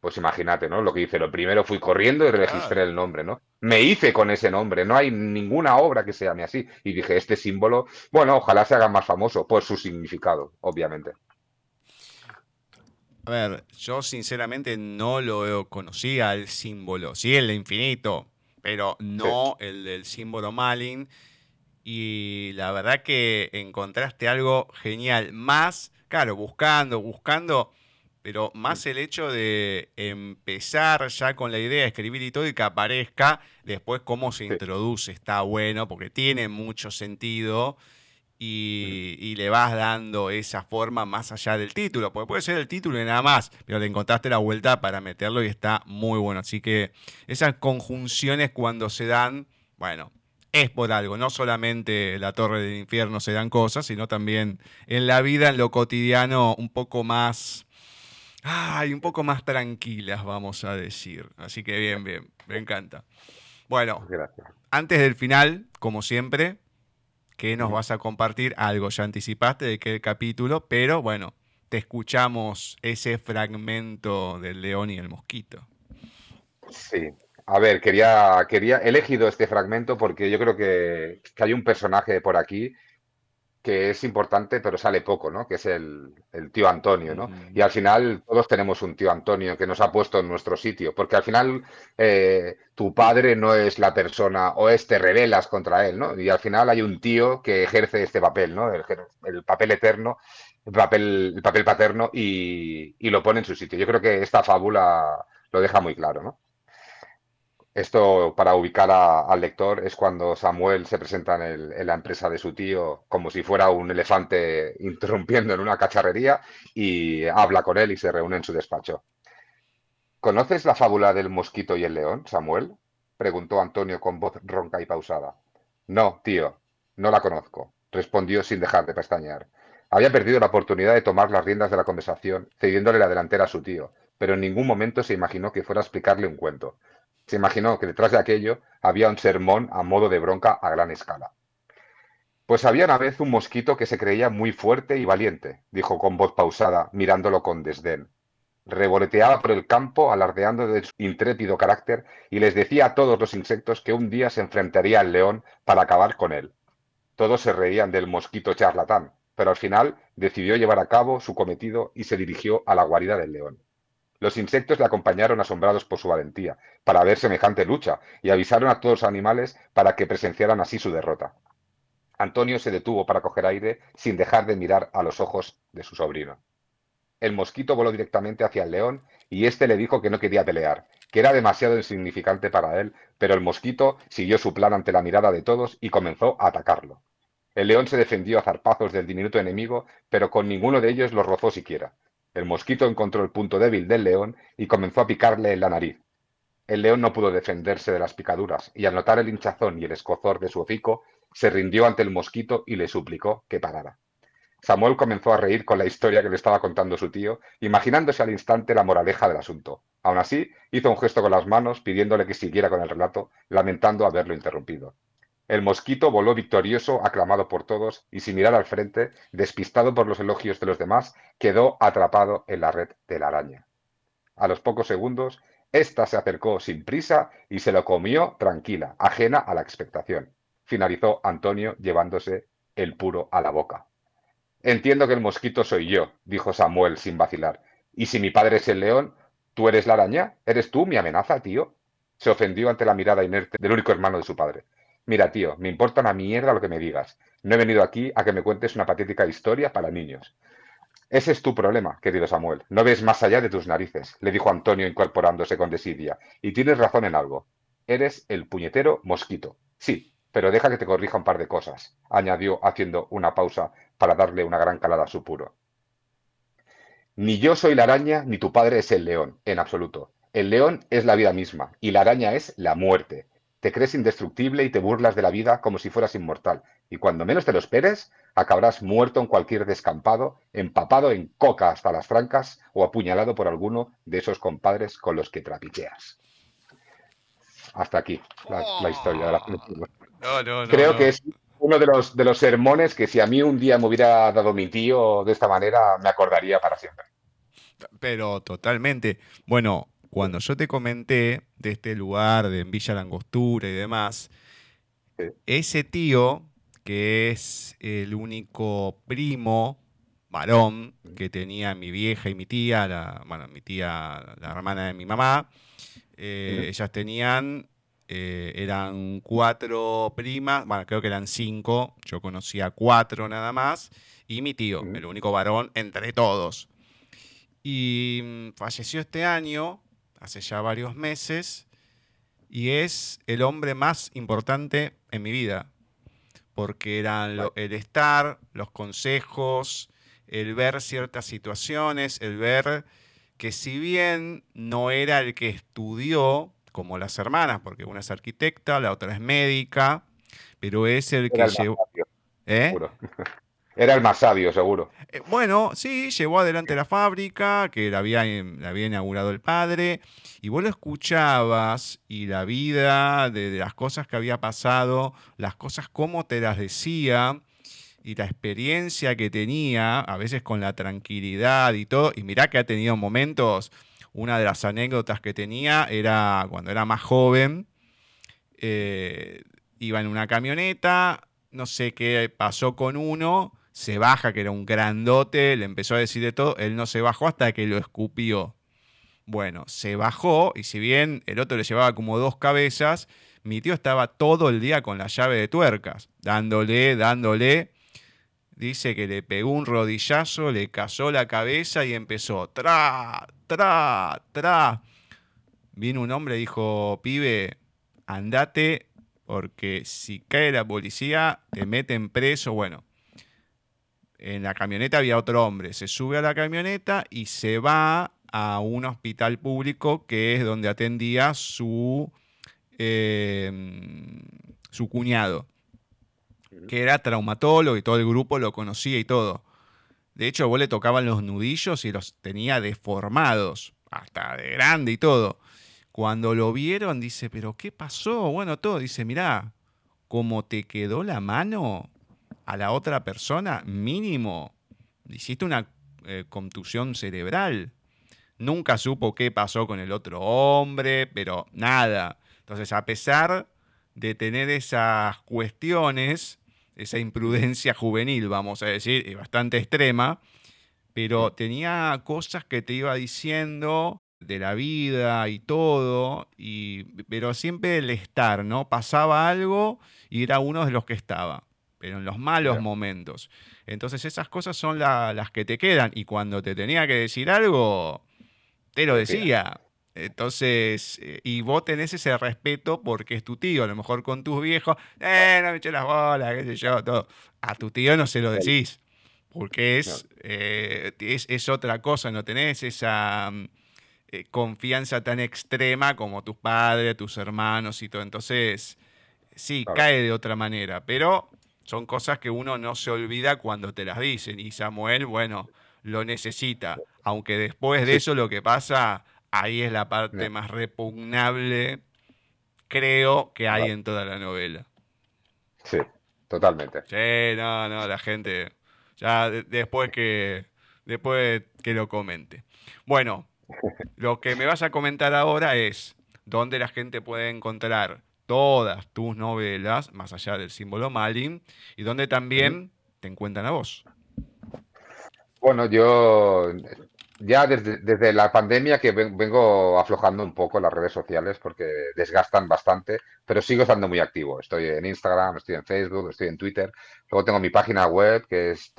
Pues imagínate, ¿no? Lo que hice, lo primero fui corriendo y registré el nombre, ¿no? Me hice con ese nombre, no hay ninguna obra que se llame así. Y dije, este símbolo, bueno, ojalá se haga más famoso por su significado, obviamente. A ver, yo sinceramente no lo conocía el símbolo, sí el de infinito, pero no el del símbolo Malin. Y la verdad que encontraste algo genial. Más, claro, buscando, buscando, pero más el hecho de empezar ya con la idea de escribir y todo y que aparezca después cómo se introduce. Está bueno porque tiene mucho sentido y, le vas dando esa forma más allá del título, porque puede ser el título y nada más, pero le encontraste la vuelta para meterlo y está muy bueno. Así que esas conjunciones cuando se dan, bueno, es por algo, no solamente la torre del infierno se dan cosas, sino también en la vida, en lo cotidiano, un poco más... Ay, un poco más tranquilas, vamos a decir. Así que bien, bien, me encanta. Bueno, antes del final, como siempre, que nos vas a compartir. Algo ya anticipaste de qué capítulo, pero bueno, te escuchamos ese fragmento del león y el mosquito. Sí. A ver, quería, quería, he elegido este fragmento porque yo creo que, que hay un personaje por aquí que es importante, pero sale poco, ¿no? Que es el, tío Antonio, ¿no? Y al final todos tenemos un tío Antonio que nos ha puesto en nuestro sitio, porque al final eh, tu padre no es la persona o es te rebelas contra él, ¿no? Y al final hay un tío que ejerce este papel, ¿no? El, papel eterno, el papel, el papel paterno y, y lo pone en su sitio. Yo creo que esta fábula lo deja muy claro, ¿no? Esto, para ubicar al lector, es cuando Samuel se presenta en, la empresa de su tío como si fuera un elefante interrumpiendo en una cacharrería y habla con él y se reúne en su despacho. ¿Conoces la fábula del mosquito y el león, Samuel? preguntó Antonio con voz ronca y pausada. No, tío, no la conozco, respondió sin dejar de pestañear. Había perdido la oportunidad de tomar las riendas de la conversación, cediéndole la delantera a su tío, pero en ningún momento se imaginó que fuera a explicarle un cuento. Se imaginó que detrás de aquello había un sermón a modo de bronca a gran escala. Pues había una vez un mosquito que se creía muy fuerte y valiente, dijo con voz pausada, mirándolo con desdén. revoloteaba por el campo alardeando de su intrépido carácter y les decía a todos los insectos que un día se enfrentaría al león para acabar con él. Todos se reían del mosquito charlatán, pero al final decidió llevar a cabo su cometido y se dirigió a la guarida del león. Los insectos le acompañaron asombrados por su valentía, para ver semejante lucha, y avisaron a todos los animales para que presenciaran así su derrota. Antonio se detuvo para coger aire sin dejar de mirar a los ojos de su sobrino. El mosquito voló directamente hacia el león y éste le dijo que no quería pelear, que era demasiado insignificante para él, pero el mosquito siguió su plan ante la mirada de todos y comenzó a atacarlo. El león se defendió a zarpazos del diminuto enemigo, pero con ninguno de ellos lo rozó siquiera. El mosquito encontró el punto débil del león y comenzó a picarle en la nariz. El león no pudo defenderse de las picaduras, y al notar el hinchazón y el escozor de su hocico, se rindió ante el mosquito y le suplicó que parara. Samuel comenzó a reír con la historia que le estaba contando su tío, imaginándose al instante la moraleja del asunto. Aún así, hizo un gesto con las manos, pidiéndole que siguiera con el relato, lamentando haberlo interrumpido. El mosquito voló victorioso, aclamado por todos, y sin mirar al frente, despistado por los elogios de los demás, quedó atrapado en la red de la araña. A los pocos segundos, ésta se acercó sin prisa y se lo comió tranquila, ajena a la expectación finalizó Antonio llevándose el puro a la boca. Entiendo que el mosquito soy yo, dijo Samuel sin vacilar. ¿Y si mi padre es el león, tú eres la araña? ¿Eres tú mi amenaza, tío? Se ofendió ante la mirada inerte del único hermano de su padre. Mira, tío, me importa una mierda lo que me digas. No he venido aquí a que me cuentes una patética historia para niños. Ese es tu problema, querido Samuel. No ves más allá de tus narices, le dijo Antonio incorporándose con desidia. Y tienes razón en algo. Eres el puñetero mosquito. Sí, pero deja que te corrija un par de cosas, añadió haciendo una pausa para darle una gran calada a su puro. Ni yo soy la araña, ni tu padre es el león, en absoluto. El león es la vida misma, y la araña es la muerte. Te crees indestructible y te burlas de la vida como si fueras inmortal, y cuando menos te lo esperes, acabarás muerto en cualquier descampado, empapado en coca hasta las francas o apuñalado por alguno de esos compadres con los que trapicheas. Hasta aquí la, historia de la película. Creo que es uno de los, de los sermones que si a mí un día me hubiera dado mi tío de esta manera, me acordaría para siempre. Pero totalmente. Bueno, cuando yo te comenté de este lugar de Villa Langostura y demás, ese tío, que es el único primo varón que tenía mi vieja y mi tía, la, bueno, mi tía, la hermana de mi mamá, eh, ellas tenían eh, eran cuatro primas, bueno, creo que eran cinco, yo conocía cuatro nada más, y mi tío, el único varón entre todos. Y mm, falleció este año, hace ya varios meses, y es el hombre más importante en mi vida, porque eran el estar, los consejos, el ver ciertas situaciones, el ver que si bien no era el que estudió, como las hermanas, porque una es arquitecta, la otra es médica, pero es el que llevó... ¿Eh? Era el más sabio, seguro. Eh, bueno, sí, llevó adelante la fábrica, que la había, la había inaugurado el padre, y vos lo escuchabas y la vida de, las cosas que había pasado, las cosas como te las decía, y la experiencia que tenía, a veces con la tranquilidad y todo, y mirá que ha tenido momentos una de las anécdotas que tenía era cuando era más joven, eh, iba en una camioneta, no sé qué pasó con uno, se baja, que era un grandote, le empezó a decir de todo, él no se bajó hasta que lo escupió. Bueno, se bajó y si bien el otro le llevaba como dos cabezas, mi tío estaba todo el día con la llave de tuercas, dándole, dándole. Dice que le pegó un rodillazo, le cazó la cabeza y empezó tra, tra, tra. Vino un hombre y dijo, pibe, andate porque si cae la policía te meten preso. Bueno, en la camioneta había otro hombre, se sube a la camioneta y se va a un hospital público que es donde atendía su, eh, su cuñado, que era traumatólogo y todo el grupo lo conocía y todo. De hecho, vos le tocaban los nudillos y los tenía deformados, hasta de grande y todo. Cuando lo vieron, dice, pero ¿qué pasó? Bueno, todo. Dice, mirá, como te quedó la mano a la otra persona, mínimo, hiciste una eh, contusión cerebral. nunca supo qué pasó con el otro hombre, pero nada. Entonces, a pesar de tener esas cuestiones, esa imprudencia juvenil, vamos a decir, bastante extrema, pero tenía cosas que te iba diciendo de la vida y todo, y, pero siempre el estar, ¿no? Pasaba algo y era uno de los que estaba, pero en los malos momentos. Entonces esas cosas son las que te quedan y cuando te tenía que decir algo, te lo decía. Entonces, eh, y vos tenés ese respeto porque es tu tío, a lo mejor con tus viejos, eh, no me eché las bolas, qué sé yo, todo. A tu tío no se lo decís, porque es, eh, es, otra cosa, no tenés esa mm, eh, confianza tan extrema como tus padres, tus hermanos y todo. Entonces, sí, cae de otra manera, pero son cosas que uno no se olvida cuando te las dicen. Y Samuel, bueno, lo necesita. Aunque después de eso lo que pasa, ahí es la parte más repugnable, creo, que hay en toda la novela. Sí, totalmente. Sí, no, no, la gente, ya después que, después que lo comente. Bueno, lo que me vas a comentar ahora es dónde la gente puede encontrar todas tus novelas, más allá del símbolo Malin, y dónde también te encuentran a vos. Bueno, yo ya desde, la pandemia que vengo aflojando un poco las redes sociales porque desgastan bastante, pero sigo estando muy activo. Estoy en Instagram, estoy en Facebook, estoy en Twitter. Luego tengo mi página web que es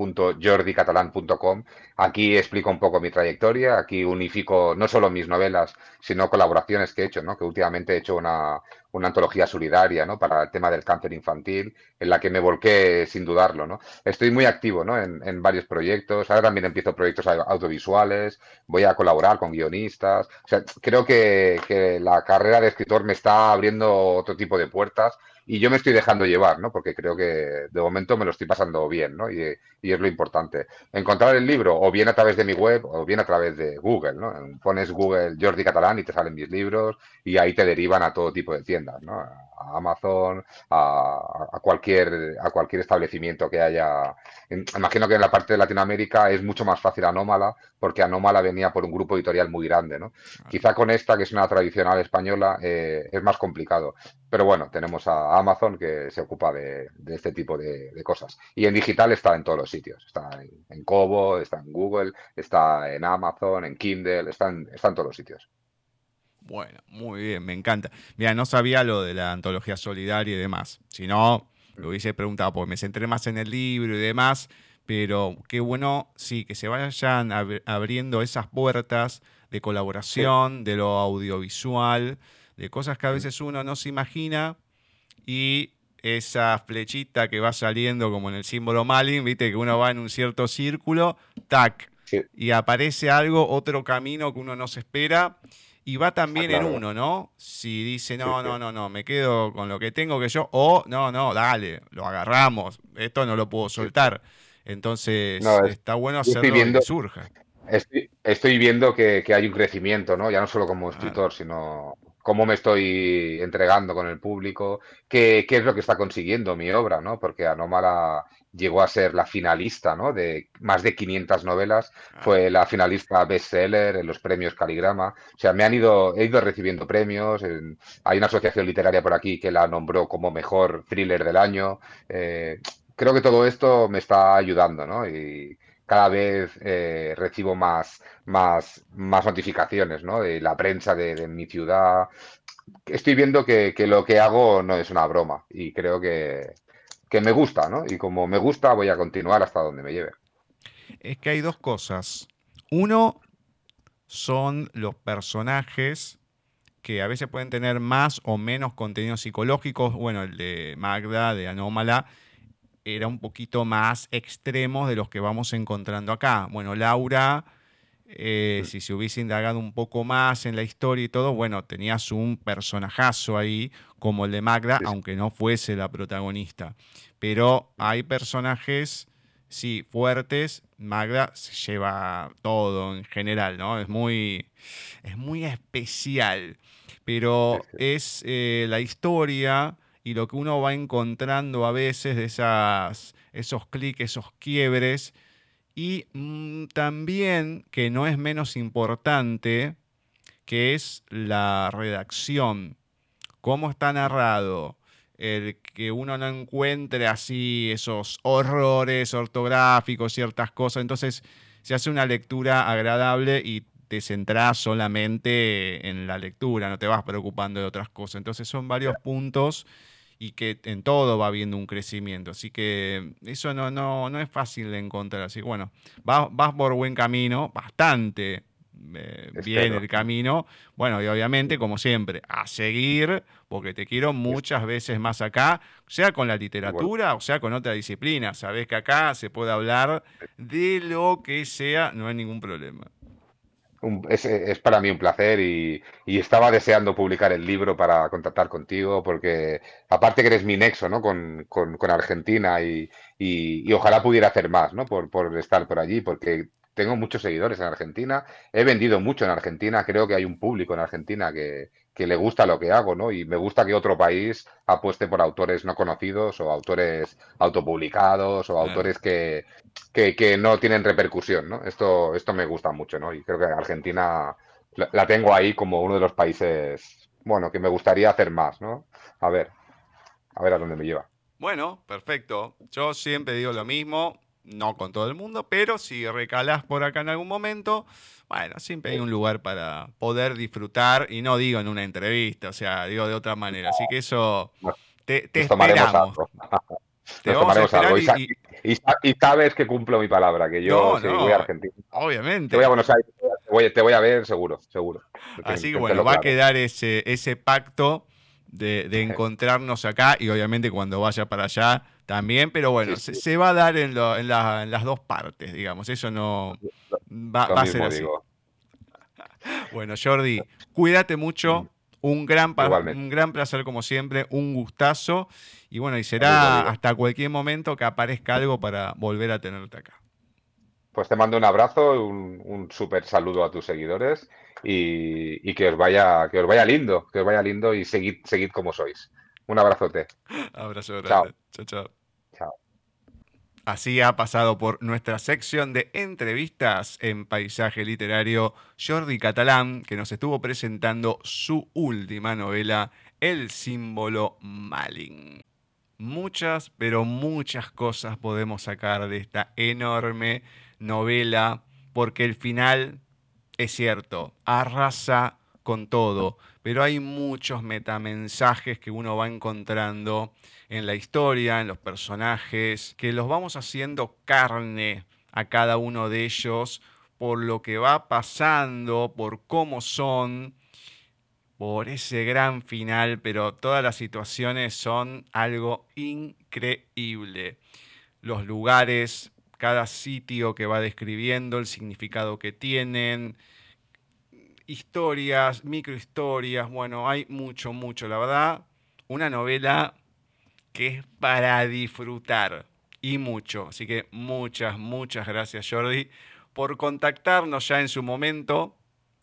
www.jordicatalán.com. Aquí explico un poco mi trayectoria, aquí unifico no solo mis novelas, sino colaboraciones que he hecho, ¿no? que últimamente he hecho una, antología solidaria ¿no? para el tema del cáncer infantil, en la que me volqué sin dudarlo. ¿no? Estoy muy activo ¿no? en, varios proyectos, ahora también empiezo proyectos audiovisuales, voy a colaborar con guionistas. Creo que, que la carrera de escritor me está abriendo otro tipo de puertas y yo me estoy dejando llevar, ¿no? Porque creo que de momento me lo estoy pasando bien, ¿no? Y, es lo importante. Encontrar el libro o bien a través de mi web o bien a través de Google, ¿no? Pones Google Jordi Catalán y te salen mis libros y ahí te derivan a todo tipo de tiendas, ¿no? A Amazon, a, cualquier, a cualquier establecimiento que haya. Imagino que en la parte de Latinoamérica es mucho más fácil Anómala porque Anómala venía por un grupo editorial muy grande, ¿no? Quizá con esta, que es una tradicional española, eh, es más complicado. Pero bueno, tenemos a Amazon que se ocupa de, este tipo de, cosas. Y en digital está en todos los sitios. Está en, en, Kobo, está en Google, está en Amazon, en Kindle, está en, todos los sitios. Bueno, muy bien, me encanta. Mira, no sabía lo de la antología solidaria y demás. Si no, lo hubiese preguntado, porque me centré más en el libro y demás. Pero qué bueno, sí, que se vayan abriendo esas puertas de colaboración, de lo audiovisual de cosas que a veces uno no se imagina y esa flechita que va saliendo como en el símbolo Malin, viste que uno va en un cierto círculo, tac, y aparece algo, otro camino que uno no se espera y va también en uno, ¿no? Si dice, no, no, no, no, me quedo con lo que tengo que yo, o no, no, dale, lo agarramos, esto no lo puedo soltar. Entonces, está bueno hacerlo que surja. Estoy, viendo que, que, hay un crecimiento, ¿no? Ya no solo como escritor, sino cómo me estoy entregando con el público, qué, qué, es lo que está consiguiendo mi obra, ¿no? Porque Anómala llegó a ser la finalista, ¿no? De más de 500 novelas, ah. fue la finalista bestseller en los premios Caligrama. O sea, me han ido, he ido recibiendo premios. hay una asociación literaria por aquí que la nombró como mejor thriller del año. Eh, creo que todo esto me está ayudando, ¿no? Y, cada vez eh, recibo más, más, más notificaciones ¿no? de la prensa de, mi ciudad. Estoy viendo que, lo que hago no es una broma y creo que, me gusta, ¿no? Y como me gusta, voy a continuar hasta donde me lleve. Es que hay dos cosas. Uno son los personajes que a veces pueden tener más o menos contenidos psicológicos. Bueno, el de Magda, de Anómala, era un poquito más extremos de los que vamos encontrando acá. Bueno, Laura, eh, si se hubiese indagado un poco más en la historia y todo, bueno, tenías un personajazo ahí como el de Magda, aunque no fuese la protagonista. Pero hay personajes, sí, fuertes. Magda se lleva todo en general, ¿no? Es muy, es muy especial. Pero es eh, la historia y lo que uno va encontrando a veces de esas, esos clics, esos quiebres, Y mm, también, que no es menos importante, que es la redacción. Cómo está narrado, el que uno no encuentre así esos horrores ortográficos, ciertas cosas. Entonces se hace una lectura agradable y te centrás solamente en la lectura, no te vas preocupando de otras cosas. Entonces son varios puntos y que en todo va habiendo un crecimiento. Así que eso no, no, no es fácil de encontrar. Así que bueno, vas, vas por buen camino, bastante eh, bien el camino. Bueno, y obviamente, como siempre, a seguir, porque te quiero muchas veces más acá, sea con la literatura o sea con otra disciplina. Sabes que acá se puede hablar de lo que sea, no hay ningún problema es, para mí un placer y, estaba deseando publicar el libro para contactar contigo porque aparte que eres mi nexo ¿no? con, Argentina y, y, ojalá pudiera hacer más ¿no? por estar por allí porque tengo muchos seguidores en Argentina, he vendido mucho en Argentina, creo que hay un público en Argentina que, que le gusta lo que hago, ¿no? Y me gusta que otro país apueste por autores no conocidos o autores autopublicados o autores que, que, no tienen repercusión, ¿no? Esto, esto me gusta mucho, ¿no? Y creo que Argentina la, tengo ahí como uno de los países, bueno, que me gustaría hacer más, ¿no? A ver, a ver a dónde me lleva. Bueno, perfecto. Yo siempre digo lo mismo no con todo el mundo, pero si recalás por acá en algún momento, bueno, siempre hay un lugar para poder disfrutar, y no digo en una entrevista, o sea, digo de otra manera. Así que eso te, te esperamos. Te vamos a esperar y, sabes que cumplo mi palabra, que yo voy a Argentina. Obviamente. Te voy a Buenos Aires, te voy, a ver seguro, seguro. Así que bueno, va a quedar ese, ese pacto de, encontrarnos acá y obviamente cuando vaya para allá también, pero bueno, Se, va a dar en, las dos partes, digamos, eso no va, a ser así. Bueno, Jordi, cuídate mucho, un gran, un gran placer como siempre, un gustazo y bueno, y será hasta cualquier momento que aparezca algo para volver a tenerte acá. Pues te mando un abrazo, un, un súper saludo a tus seguidores y, que os vaya, que os vaya lindo, que os vaya lindo y seguid, seguid como sois. Un abrazote. Abrazo Chao. Chao, chao. Chao. Así ha pasado por nuestra sección de entrevistas en paisaje literario Jordi Catalán, que nos estuvo presentando su última novela, El símbolo Malin. Muchas, pero muchas cosas podemos sacar de esta enorme novela, porque el final es cierto, arrasa con todo, pero hay muchos metamensajes que uno va encontrando en la historia, en los personajes, que los vamos haciendo carne a cada uno de ellos por lo que va pasando, por cómo son, por ese gran final, pero todas las situaciones son algo increíble. Los lugares, cada sitio que va describiendo, el significado que tienen, historias, microhistorias, bueno, hay mucho, mucho, la verdad, una novela que es para disfrutar y mucho. Así que muchas, muchas gracias Jordi por contactarnos ya en su momento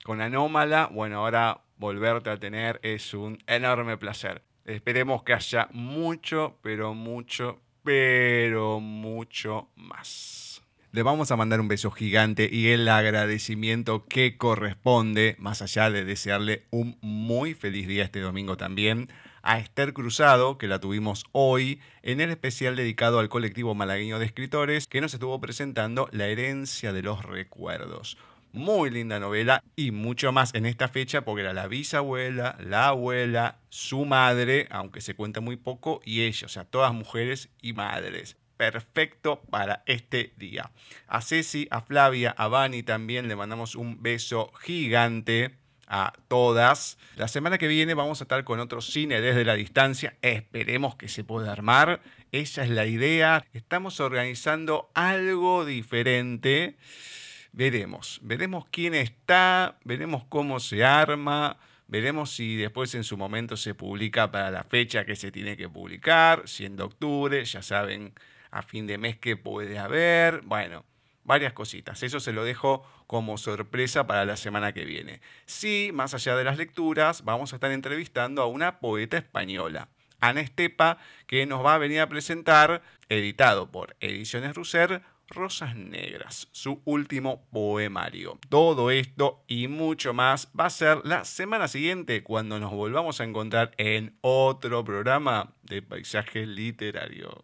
con Anómala. Bueno, ahora volverte a tener es un enorme placer. Esperemos que haya mucho, pero mucho, pero mucho más. Le vamos a mandar un beso gigante y el agradecimiento que corresponde, más allá de desearle un muy feliz día este domingo también, a Esther Cruzado, que la tuvimos hoy en el especial dedicado al colectivo malagueño de escritores, que nos estuvo presentando La herencia de los recuerdos. Muy linda novela y mucho más en esta fecha porque era la bisabuela, la abuela, su madre, aunque se cuenta muy poco, y ella, o sea, todas mujeres y madres perfecto para este día. A Ceci, a Flavia, a Vani también le mandamos un beso gigante a todas. La semana que viene vamos a estar con otro cine desde la distancia. Esperemos que se pueda armar. Esa es la idea. Estamos organizando algo diferente. Veremos, veremos quién está, veremos cómo se arma, veremos si después en su momento se publica para la fecha que se tiene que publicar, si en octubre, ya saben, a fin de mes que puede haber. Bueno, varias cositas. Eso se lo dejo como sorpresa para la semana que viene. Sí, más allá de las lecturas, vamos a estar entrevistando a una poeta española, Ana Estepa, que nos va a venir a presentar, editado por Ediciones Russer, Rosas Negras, su último poemario. Todo esto y mucho más va a ser la semana siguiente cuando nos volvamos a encontrar en otro programa de paisaje literario.